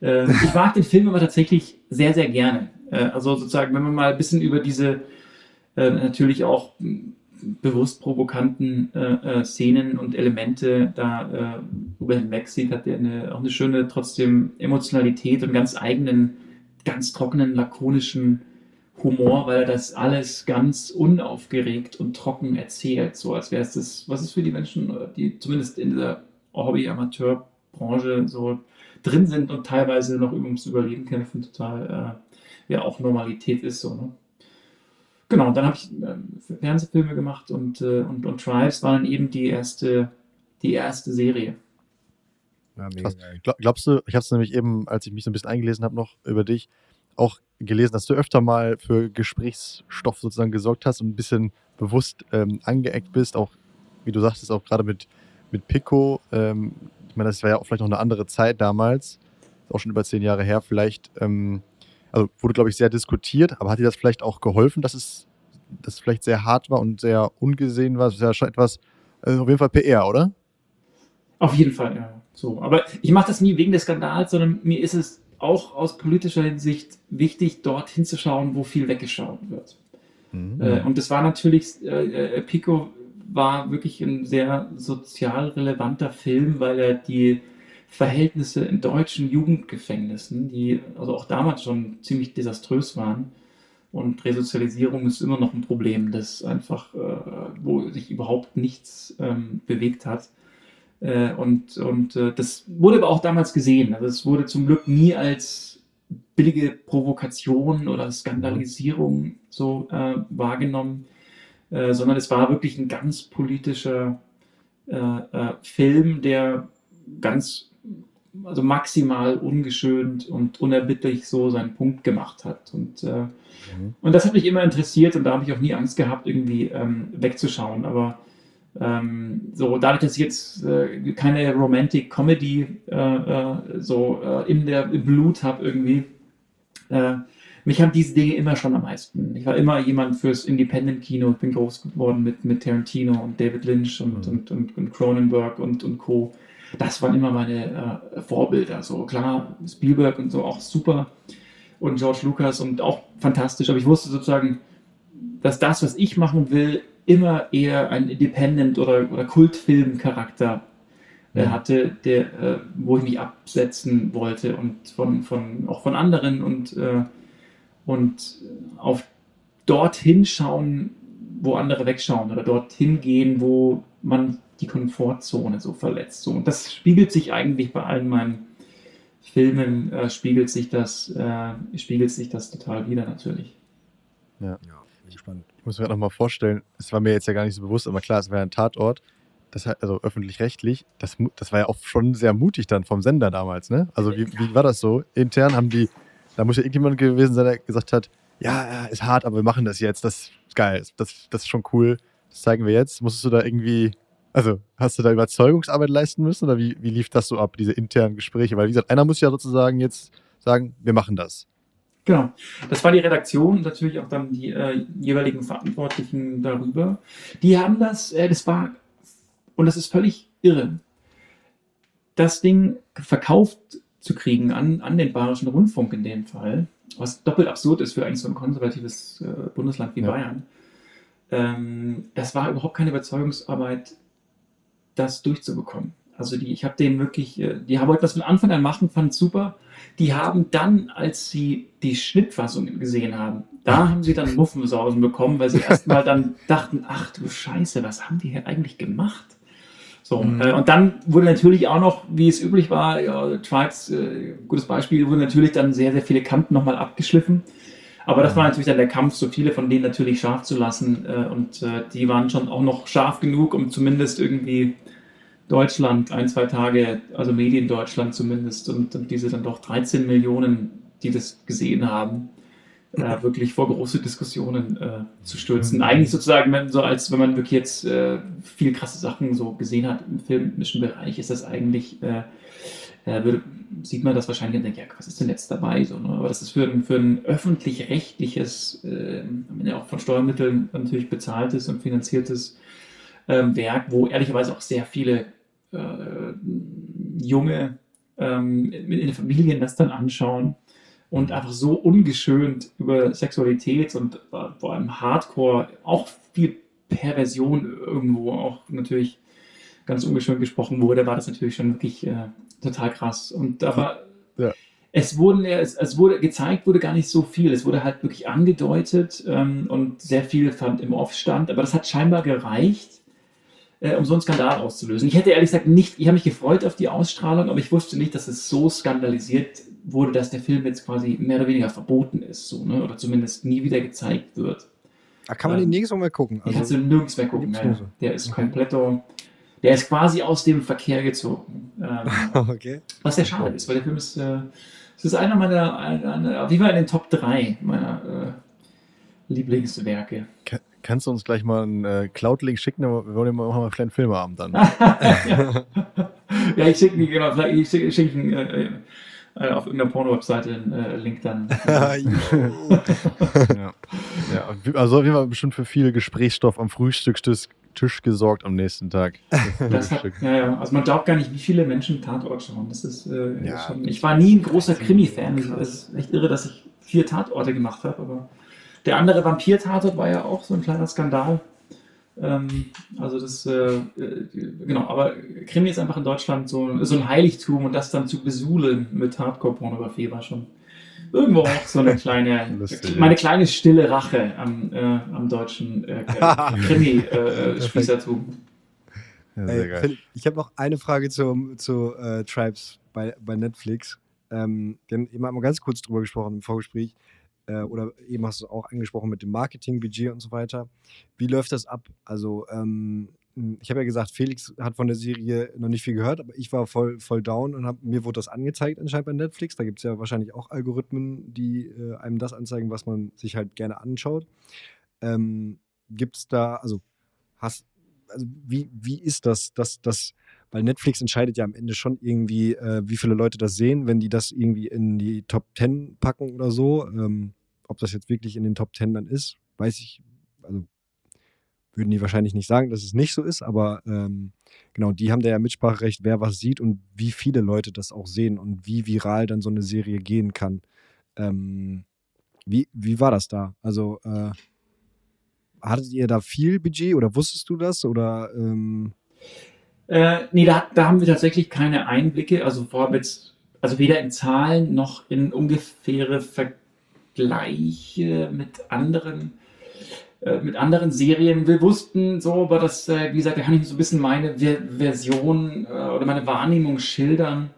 Äh, ich mag den Film aber tatsächlich sehr, sehr gerne. Äh, also sozusagen, wenn man mal ein bisschen über diese äh, natürlich auch bewusst provokanten äh, äh, Szenen und Elemente da äh, über hinweg sieht, hat er eine, auch eine schöne trotzdem Emotionalität und ganz eigenen, ganz trockenen, lakonischen Humor, weil er das alles ganz unaufgeregt und trocken erzählt, so als wäre es das, was ist für die Menschen, die zumindest in dieser Hobby-Amateur-Branche so drin sind und teilweise noch ums Überleben kämpfen, total äh, ja auch Normalität ist so. Ne? Genau, dann habe ich äh, Fernsehfilme gemacht und, äh, und, und Tribes war dann eben die erste, die erste Serie. Ja, Glaubst du, ich habe es nämlich eben, als ich mich so ein bisschen eingelesen habe, noch über dich, auch gelesen, dass du öfter mal für Gesprächsstoff sozusagen gesorgt hast und ein bisschen bewusst ähm, angeeckt bist, auch wie du sagtest, auch gerade mit, mit Pico. Ähm, ich meine, das war ja auch vielleicht noch eine andere Zeit damals, auch schon über zehn Jahre her. Vielleicht ähm, also wurde, glaube ich, sehr diskutiert, aber hat dir das vielleicht auch geholfen, dass es, dass es vielleicht sehr hart war und sehr ungesehen war? Das ist ja schon etwas, also auf jeden Fall PR, oder? Auf jeden Fall, ja. So. Aber ich mache das nie wegen des Skandals, sondern mir ist es auch aus politischer Hinsicht wichtig, dort hinzuschauen, wo viel weggeschaut wird. Mhm. Äh, und das war natürlich, äh, äh, Pico war wirklich ein sehr sozial relevanter Film, weil er die Verhältnisse in deutschen Jugendgefängnissen, die also auch damals schon ziemlich desaströs waren. Und Resozialisierung ist immer noch ein Problem, das einfach, äh, wo sich überhaupt nichts ähm, bewegt hat. Äh, und und äh, das wurde aber auch damals gesehen. Also es wurde zum Glück nie als billige Provokation oder Skandalisierung so äh, wahrgenommen, äh, sondern es war wirklich ein ganz politischer äh, Film, der ganz also maximal ungeschönt und unerbittlich so seinen Punkt gemacht hat. Und, äh, mhm. und das hat mich immer interessiert und da habe ich auch nie Angst gehabt, irgendwie ähm, wegzuschauen. Aber ähm, so dadurch, dass ich jetzt äh, keine Romantic Comedy äh, äh so äh, in der im Blut habe irgendwie, äh, mich haben diese Dinge immer schon am meisten. Ich war immer jemand fürs Independent-Kino. Ich bin groß geworden mit, mit Tarantino und David Lynch und, mhm. und, und, und Cronenberg und, und Co das waren immer meine äh, Vorbilder. So klar, Spielberg und so auch super und George Lucas und auch fantastisch. Aber ich wusste sozusagen, dass das, was ich machen will, immer eher ein Independent- oder, oder Kultfilm-Charakter äh, hatte, der, äh, wo ich mich absetzen wollte und von, von, auch von anderen und, äh, und auf dorthin schauen, wo andere wegschauen oder dorthin gehen, wo man die Komfortzone so verletzt. So, und das spiegelt sich eigentlich bei allen meinen Filmen, äh, spiegelt, sich das, äh, spiegelt sich das total wieder natürlich. Ja, ja bin gespannt. Ich muss mir gerade nochmal vorstellen, es war mir jetzt ja gar nicht so bewusst, aber klar, es wäre ein Tatort. Das, also öffentlich-rechtlich, das, das war ja auch schon sehr mutig dann vom Sender damals, ne? Also wie, wie war das so? Intern haben die, da muss ja irgendjemand gewesen sein, der gesagt hat, ja, ist hart, aber wir machen das jetzt, das ist geil, das, das ist schon cool, das zeigen wir jetzt. Musstest du da irgendwie also, hast du da Überzeugungsarbeit leisten müssen oder wie, wie lief das so ab, diese internen Gespräche? Weil, wie gesagt, einer muss ja sozusagen jetzt sagen, wir machen das. Genau. Das war die Redaktion, natürlich auch dann die äh, jeweiligen Verantwortlichen darüber. Die haben das, äh, das war, und das ist völlig irre, das Ding verkauft zu kriegen an, an den Bayerischen Rundfunk in dem Fall, was doppelt absurd ist für eigentlich so ein konservatives äh, Bundesland wie ja. Bayern. Ähm, das war überhaupt keine Überzeugungsarbeit das durchzubekommen. Also die, ich habe denen wirklich, äh, die wollten das von Anfang an machen, fanden super. Die haben dann, als sie die Schnittfassungen gesehen haben, da haben sie dann Muffensausen bekommen, weil sie erstmal dann dachten, ach du Scheiße, was haben die hier eigentlich gemacht? So, mhm. äh, und dann wurde natürlich auch noch, wie es üblich war, ja, Tribes, äh, gutes Beispiel, wurden natürlich dann sehr, sehr viele Kanten nochmal abgeschliffen. Aber das war natürlich dann der Kampf, so viele von denen natürlich scharf zu lassen. Äh, und äh, die waren schon auch noch scharf genug, um zumindest irgendwie Deutschland ein, zwei Tage, also Mediendeutschland zumindest, und, und diese dann doch 13 Millionen, die das gesehen haben, äh, wirklich vor große Diskussionen äh, zu stürzen. Eigentlich sozusagen, wenn, so als wenn man wirklich jetzt äh, viel krasse Sachen so gesehen hat im filmischen Bereich, ist das eigentlich, äh, äh, würde, sieht man das wahrscheinlich und denkt, ja, was ist denn jetzt dabei? So, ne? Aber das ist für ein, für ein öffentlich-rechtliches, äh, auch von Steuermitteln natürlich bezahltes und finanziertes ähm, Werk, wo ehrlicherweise auch sehr viele äh, junge ähm, in den Familien das dann anschauen und einfach so ungeschönt über Sexualität und äh, vor allem Hardcore, auch viel Perversion irgendwo auch natürlich ganz ungeschönt gesprochen wurde, war das natürlich schon wirklich äh, total krass. Und aber ja. es, wurden, es, es wurde gezeigt, wurde gar nicht so viel. Es wurde halt wirklich angedeutet ähm, und sehr viel fand im Off stand, aber das hat scheinbar gereicht, äh, um so einen Skandal auszulösen. Ich hätte ehrlich gesagt nicht, ich habe mich gefreut auf die Ausstrahlung, aber ich wusste nicht, dass es so skandalisiert wurde, dass der Film jetzt quasi mehr oder weniger verboten ist, so, ne? oder zumindest nie wieder gezeigt wird. Da kann man ähm, den nirgends mehr gucken. Also, kannst du nirgends mehr gucken. Ja. Der ist okay. komplett, der ist quasi aus dem Verkehr gezogen. Ähm, okay. Was sehr schade ist, weil der Film ist, äh, es ist einer meiner, einer, auf jeden Fall in den Top 3 meiner äh, Lieblingswerke. Kann, kannst du uns gleich mal einen äh, Cloud-Link schicken? Wir wollen mal, machen wir einen kleinen Filmabend dann. ja. ja, ich schicke genau, ich schicke schick, äh, äh, auf irgendeiner Porno-Webseite einen äh, Link dann. ja. ja, also auf jeden Fall bestimmt für viel Gesprächsstoff am Frühstückstisch Tisch gesorgt am nächsten Tag. Das hat, ja, ja, also man glaubt gar nicht, wie viele Menschen Tatort schauen. Das ist, äh, ja, schon, ich war nie ein großer Krimi-Fan. Es ist echt irre, dass ich vier Tatorte gemacht habe, aber der andere Vampir-Tatort war ja auch so ein kleiner Skandal. Ähm, also das, äh, äh, genau, aber Krimi ist einfach in Deutschland so, so ein Heiligtum und das dann zu besuhlen mit Hardcore-Pornografie war schon irgendwo auch so eine kleine, Lustig, meine kleine stille Rache am, äh, am deutschen äh, Krimi-Spießertum. Äh, äh ich habe noch eine Frage zu, zu äh, Tribes bei, bei Netflix. Ähm, wir haben eben mal ganz kurz drüber gesprochen im Vorgespräch äh, oder eben hast du es auch angesprochen mit dem Marketingbudget und so weiter. Wie läuft das ab? Also, ähm, ich habe ja gesagt, Felix hat von der Serie noch nicht viel gehört, aber ich war voll, voll down und hab, mir wurde das angezeigt anscheinend bei Netflix. Da gibt es ja wahrscheinlich auch Algorithmen, die äh, einem das anzeigen, was man sich halt gerne anschaut. Ähm, gibt es da, also hast, also wie, wie ist das, dass das, weil Netflix entscheidet ja am Ende schon irgendwie, äh, wie viele Leute das sehen, wenn die das irgendwie in die Top 10 packen oder so. Ähm, ob das jetzt wirklich in den Top Ten dann ist, weiß ich, also würden die wahrscheinlich nicht sagen, dass es nicht so ist, aber ähm, genau, die haben da ja Mitspracherecht, wer was sieht und wie viele Leute das auch sehen und wie viral dann so eine Serie gehen kann. Ähm, wie, wie war das da? Also, äh, hattet ihr da viel Budget oder wusstest du das? Oder ähm äh, nee, da, da haben wir tatsächlich keine Einblicke, also vor jetzt, also weder in Zahlen noch in ungefähre Ver Vergleiche mit anderen mit anderen Serien. Wir wussten so, aber das, äh, wie gesagt, da kann ich so ein bisschen meine Version äh, oder meine Wahrnehmung schildern.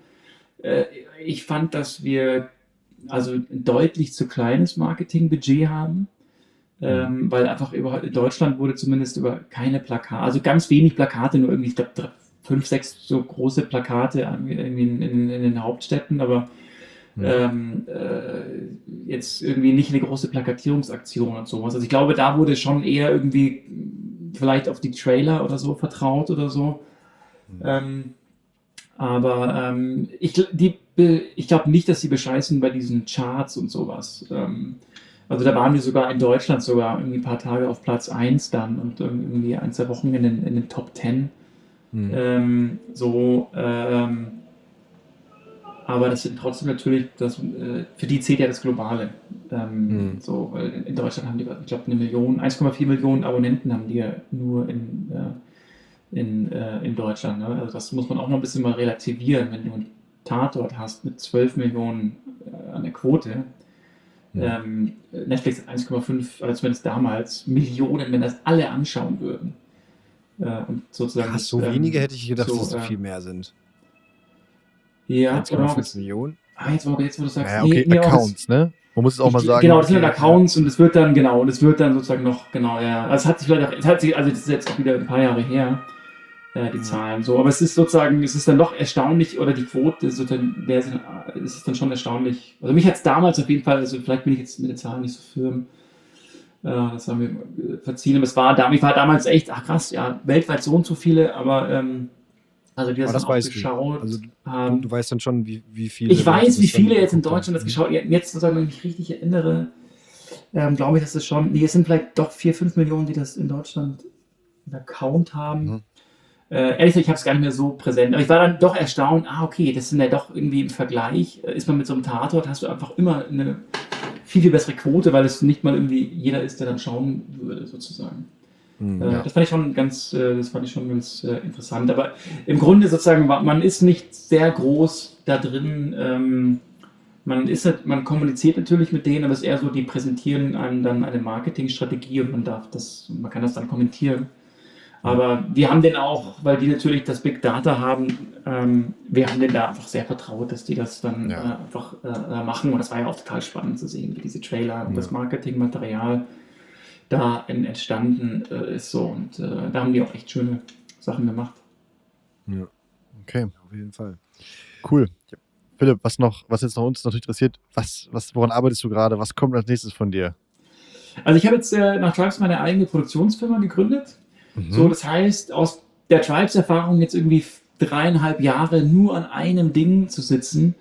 ich fand, dass wir also ein deutlich zu kleines Marketingbudget haben. Ähm, mhm. weil einfach über in Deutschland wurde zumindest über keine Plakate, also ganz wenig Plakate, nur irgendwie, ich glaube, fünf, sechs so große Plakate irgendwie in, in, in den Hauptstädten, aber ähm, äh, jetzt irgendwie nicht eine große Plakatierungsaktion und sowas. Also ich glaube, da wurde schon eher irgendwie vielleicht auf die Trailer oder so vertraut oder so. Mhm. Ähm, aber ähm, ich, ich glaube nicht, dass sie bescheißen bei diesen Charts und sowas. Ähm, also da waren wir sogar in Deutschland sogar irgendwie ein paar Tage auf Platz 1 dann und irgendwie ein, zwei Wochen in den, in den Top 10. Mhm. Ähm, so, ähm, aber das sind trotzdem natürlich, das, äh, für die zählt ja das Globale. Ähm, mhm. So, weil in Deutschland haben die, ich glaube, eine Million, 1,4 Millionen Abonnenten haben die ja nur in, äh, in, äh, in Deutschland. Ne? Also das muss man auch noch ein bisschen mal relativieren, wenn du einen Tatort hast mit 12 Millionen äh, an der Quote. Ja. Ähm, Netflix hat 1,5, oder zumindest damals, Millionen, wenn das alle anschauen würden. Äh, und sozusagen. Krass, so ähm, wenige hätte ich gedacht, so, dass es so viel mehr sind. Ja, 1,5 Millionen. Ah, jetzt, jetzt, wo du sagst, ja, okay, nee, Accounts, ne? Man muss es auch ich, mal sagen. Genau, das sind dann Accounts und es wird dann, genau, und es wird dann sozusagen noch, genau, ja. Also es hat sich vielleicht auch, es hat sich, also das ist jetzt auch wieder ein paar Jahre her, äh, die mhm. Zahlen so. Aber es ist sozusagen, es ist dann doch erstaunlich, oder die Quote, sozusagen, wer sind, ist es dann schon erstaunlich. Also mich hat es damals auf jeden Fall, also vielleicht bin ich jetzt mit den Zahlen nicht so firm, äh, das haben wir verziehen, aber es war, ich war damals echt, ach krass, ja, weltweit so und so viele, aber ähm, also die das, das dann geschaut also, haben. Du weißt dann schon, wie, wie viele. Ich weiß, wie viele jetzt in Deutschland das geschaut haben. Jetzt, sozusagen, wenn ich mich richtig erinnere, ähm, glaube ich, dass es schon, nee, es sind vielleicht doch 4, 5 Millionen, die das in Deutschland einen Account haben. Mhm. Äh, ehrlich gesagt, ich habe es gar nicht mehr so präsent. Aber ich war dann doch erstaunt, ah, okay, das sind ja doch irgendwie im Vergleich, äh, ist man mit so einem Tatort, hast du einfach immer eine viel, viel bessere Quote, weil es nicht mal irgendwie jeder ist, der dann schauen würde, sozusagen. Mhm, äh, ja. Das fand ich schon ganz, äh, das fand ich schon ganz äh, interessant. Aber im Grunde sozusagen, man ist nicht sehr groß da drin. Ähm, man ist halt, man kommuniziert natürlich mit denen, aber es ist eher so, die präsentieren einem dann eine Marketingstrategie und man darf das, man kann das dann kommentieren. Aber wir haben den auch, weil die natürlich das Big Data haben, ähm, wir haben denen da einfach sehr vertraut, dass die das dann ja. äh, einfach äh, machen. Und das war ja auch total spannend zu sehen, wie diese Trailer und ja. das Marketingmaterial da entstanden äh, ist. So. Und äh, da haben die auch echt schöne Sachen gemacht. Ja. Okay, auf jeden Fall. Cool. Philipp, was noch, was jetzt noch uns natürlich interessiert, was, was, woran arbeitest du gerade? Was kommt als nächstes von dir? Also ich habe jetzt äh, nach Tribes meine eigene Produktionsfirma gegründet. Mhm. So, das heißt, aus der Tribes-Erfahrung jetzt irgendwie dreieinhalb Jahre nur an einem Ding zu sitzen,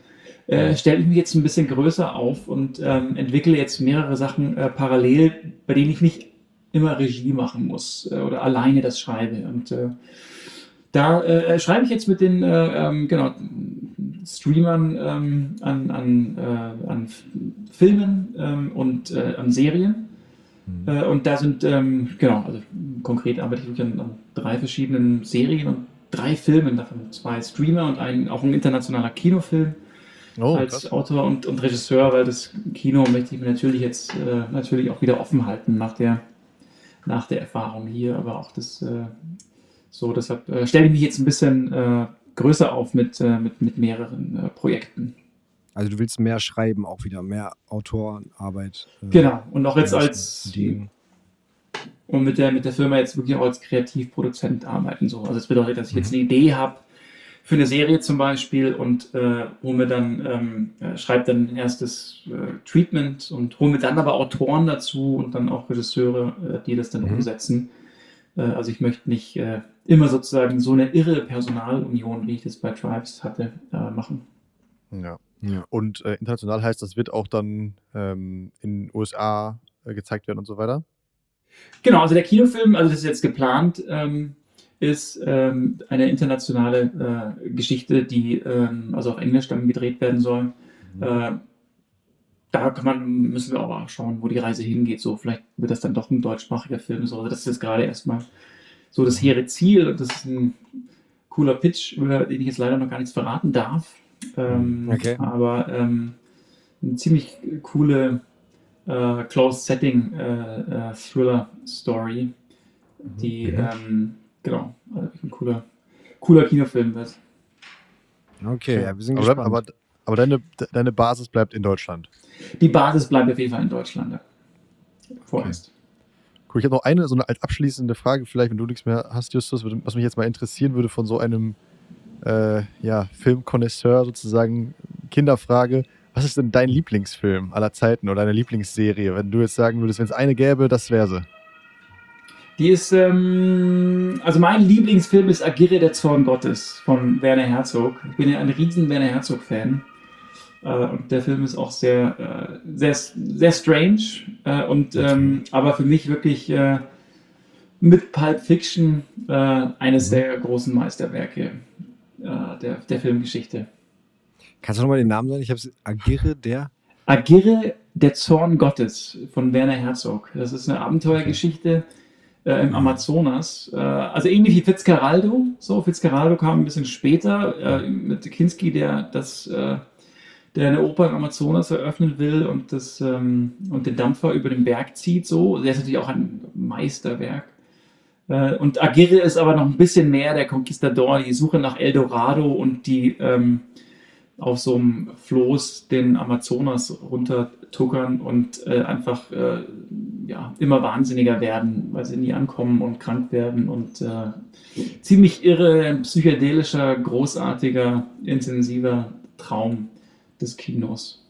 äh, stelle ich mich jetzt ein bisschen größer auf und ähm, entwickle jetzt mehrere Sachen äh, parallel, bei denen ich nicht immer Regie machen muss äh, oder alleine das schreibe. Und äh, da äh, schreibe ich jetzt mit den äh, ähm, genau, Streamern ähm, an, an, an Filmen ähm, und an Serien. Mhm. Und da sind, ähm, genau, also konkret arbeite ich an, an, drei verschiedenen Serien und drei Filmen, davon zwei Streamer und ein, auch ein internationaler Kinofilm. Oh, als krass. Autor und, und Regisseur, weil das Kino möchte ich mir natürlich jetzt äh, natürlich auch wieder offen halten nach der, nach der Erfahrung hier, aber auch das so, deshalb äh, stelle ich mich jetzt ein bisschen äh, größer auf mit, äh, mit, mit mehreren äh, Projekten. Also du willst mehr schreiben, auch wieder mehr Autorenarbeit. Äh, genau, und auch jetzt als Ideen. und mit der, mit der Firma jetzt wirklich auch als Kreativproduzent arbeiten. So. Also das bedeutet, dass ich jetzt mhm. eine Idee habe für eine Serie zum Beispiel und äh, hole mir dann, ähm, äh, schreibe dann ein erstes äh, Treatment und hole mir dann aber Autoren dazu und dann auch Regisseure, äh, die das dann mhm. umsetzen. Äh, also ich möchte nicht äh, immer sozusagen so eine irre Personalunion, wie ich das bei Tribes hatte, äh, machen. Ja. ja. Und äh, international heißt, das wird auch dann ähm, in den USA äh, gezeigt werden und so weiter? Genau, also der Kinofilm, also das ist jetzt geplant, ähm, ist ähm, eine internationale äh, Geschichte, die ähm, also auf Englisch dann gedreht werden soll. Mhm. Äh, da kann man, müssen wir aber auch schauen, wo die Reise hingeht. So, vielleicht wird das dann doch ein deutschsprachiger Film. So, das ist jetzt gerade erstmal so das hehre Ziel und das ist ein cooler Pitch, über den ich jetzt leider noch gar nichts verraten darf. Ähm, okay. Aber ähm, eine ziemlich coole äh, Closed Setting äh, äh, Thriller Story, die mhm. ähm, genau, also ein cooler, cooler Kinofilm wird. Okay, ja, wir sind aber, gespannt. Aber, aber deine, deine Basis bleibt in Deutschland. Die Basis bleibt auf jeden Fall in Deutschland. Vorerst. Okay. Cool, ich habe noch eine, so eine als abschließende Frage, vielleicht, wenn du nichts mehr hast, Justus, was mich jetzt mal interessieren würde von so einem äh, ja, Filmkonnoisseur sozusagen, Kinderfrage. Was ist denn dein Lieblingsfilm aller Zeiten oder deine Lieblingsserie? Wenn du jetzt sagen würdest, wenn es eine gäbe, das wäre sie. Die ist, ähm, also mein Lieblingsfilm ist Agire der Zorn Gottes von Werner Herzog. Ich bin ja ein riesen Werner Herzog-Fan. Äh, und der Film ist auch sehr, äh, sehr, sehr strange. Äh, und, ähm, aber für mich wirklich äh, mit Pulp Fiction äh, eines mhm. der großen Meisterwerke äh, der, der Filmgeschichte. Kannst du nochmal den Namen sagen? Ich habe es Agirre der. Agirre der Zorn Gottes von Werner Herzog. Das ist eine Abenteuergeschichte äh, im. Amazonas. Äh, also ähnlich wie Fitzcarraldo. So, Fitzcarraldo kam ein bisschen später äh, mit Kinski, der das der eine Oper im Amazonas eröffnen will und, das, ähm, und den Dampfer über den Berg zieht. So. Der ist natürlich auch ein Meisterwerk. Äh, und Aguirre ist aber noch ein bisschen mehr der Conquistador, die Suche nach Eldorado und die ähm, auf so einem Floß den Amazonas runtertuckern und äh, einfach äh, ja, immer wahnsinniger werden, weil sie nie ankommen und krank werden und äh, ziemlich irre, psychedelischer, großartiger, intensiver Traum des Kinos.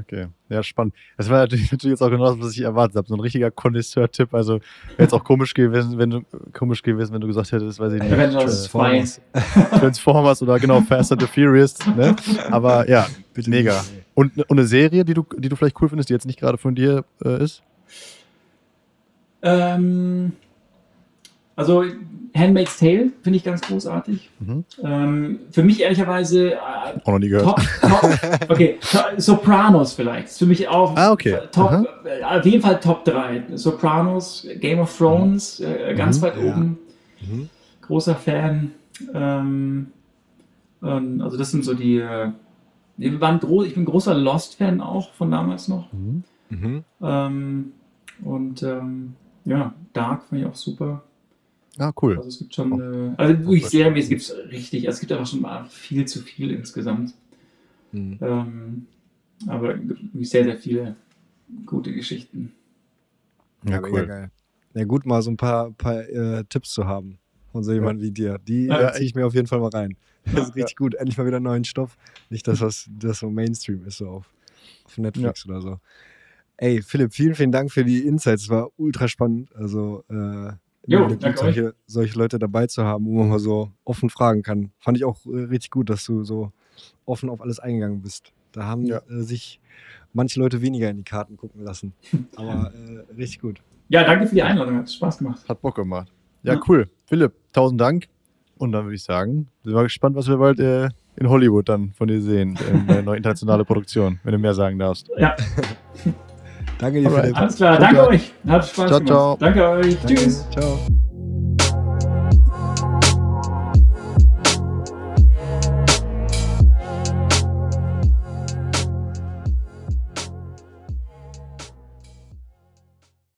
Okay, ja, spannend. Das war natürlich, natürlich jetzt auch genau das, was ich erwartet habe. So ein richtiger Connoisseur-Tipp. Also wäre jetzt auch komisch gewesen, wenn du komisch gewesen, wenn du gesagt hättest, weiß ich nicht. Avengers 2. Transformers oder genau Fast and the Furious. Ne? Aber ja, mega. Und, und eine Serie, die du, die du vielleicht cool findest, die jetzt nicht gerade von dir äh, ist? Ähm, also Handmaid's Tale finde ich ganz großartig. Mhm. Ähm, für mich ehrlicherweise äh, Auch noch nie gehört. Top, top, okay, Sopranos vielleicht. Ist für mich auch Ah, okay. top, Aha. äh, auf jeden Fall Top 3. Sopranos, Game of Thrones, äh, ganz Mhm, weit ja. oben. Mhm. Großer Fan. Ähm, ähm, also das sind so die. Äh, wir waren gro ich bin großer Lost-Fan auch von damals noch. Mhm. Mhm. Ähm, und ähm, ja, Dark fand ich auch super. Ah, cool. Also es gibt schon, äh, also wirklich serienmäßig gibt es richtig, also es gibt einfach schon mal viel zu viel insgesamt. Mhm. Ähm, aber sehr, sehr viele gute Geschichten. Ja, mega cool. geil. Ja, gut, mal so ein paar, paar äh, Tipps zu haben von so jemandem wie dir. Die Ja, äh, ziehe ich mir auf jeden Fall mal rein. Das ist Ja. richtig gut. Endlich mal wieder neuen Stoff. Nicht das, was das so Mainstream ist, so auf, auf Netflix oder so. Ey, Philipp, vielen, vielen Dank für die Insights. Es war ultra spannend. Also, äh, Jo, solche, solche Leute dabei zu haben, wo man mal so offen fragen kann. Fand ich auch äh, richtig gut, dass du so offen auf alles eingegangen bist. Da haben Ja. äh, sich manche Leute weniger in die Karten gucken lassen. Aber äh, richtig gut. Ja, danke für die Einladung, hat Spaß gemacht. Hat Bock gemacht. Ja, Ja. cool. Philipp, tausend Dank. Und dann würde ich sagen, sind wir gespannt, was wir bald äh, in Hollywood dann von dir sehen. In der neue internationale Produktion, wenn du mehr sagen darfst. Ja, Danke dir, Alright. Philipp. alles klar. Danke euch. Hat Spaß Ciao, gemacht. ciao. Danke euch. Danke. Tschüss. Ciao.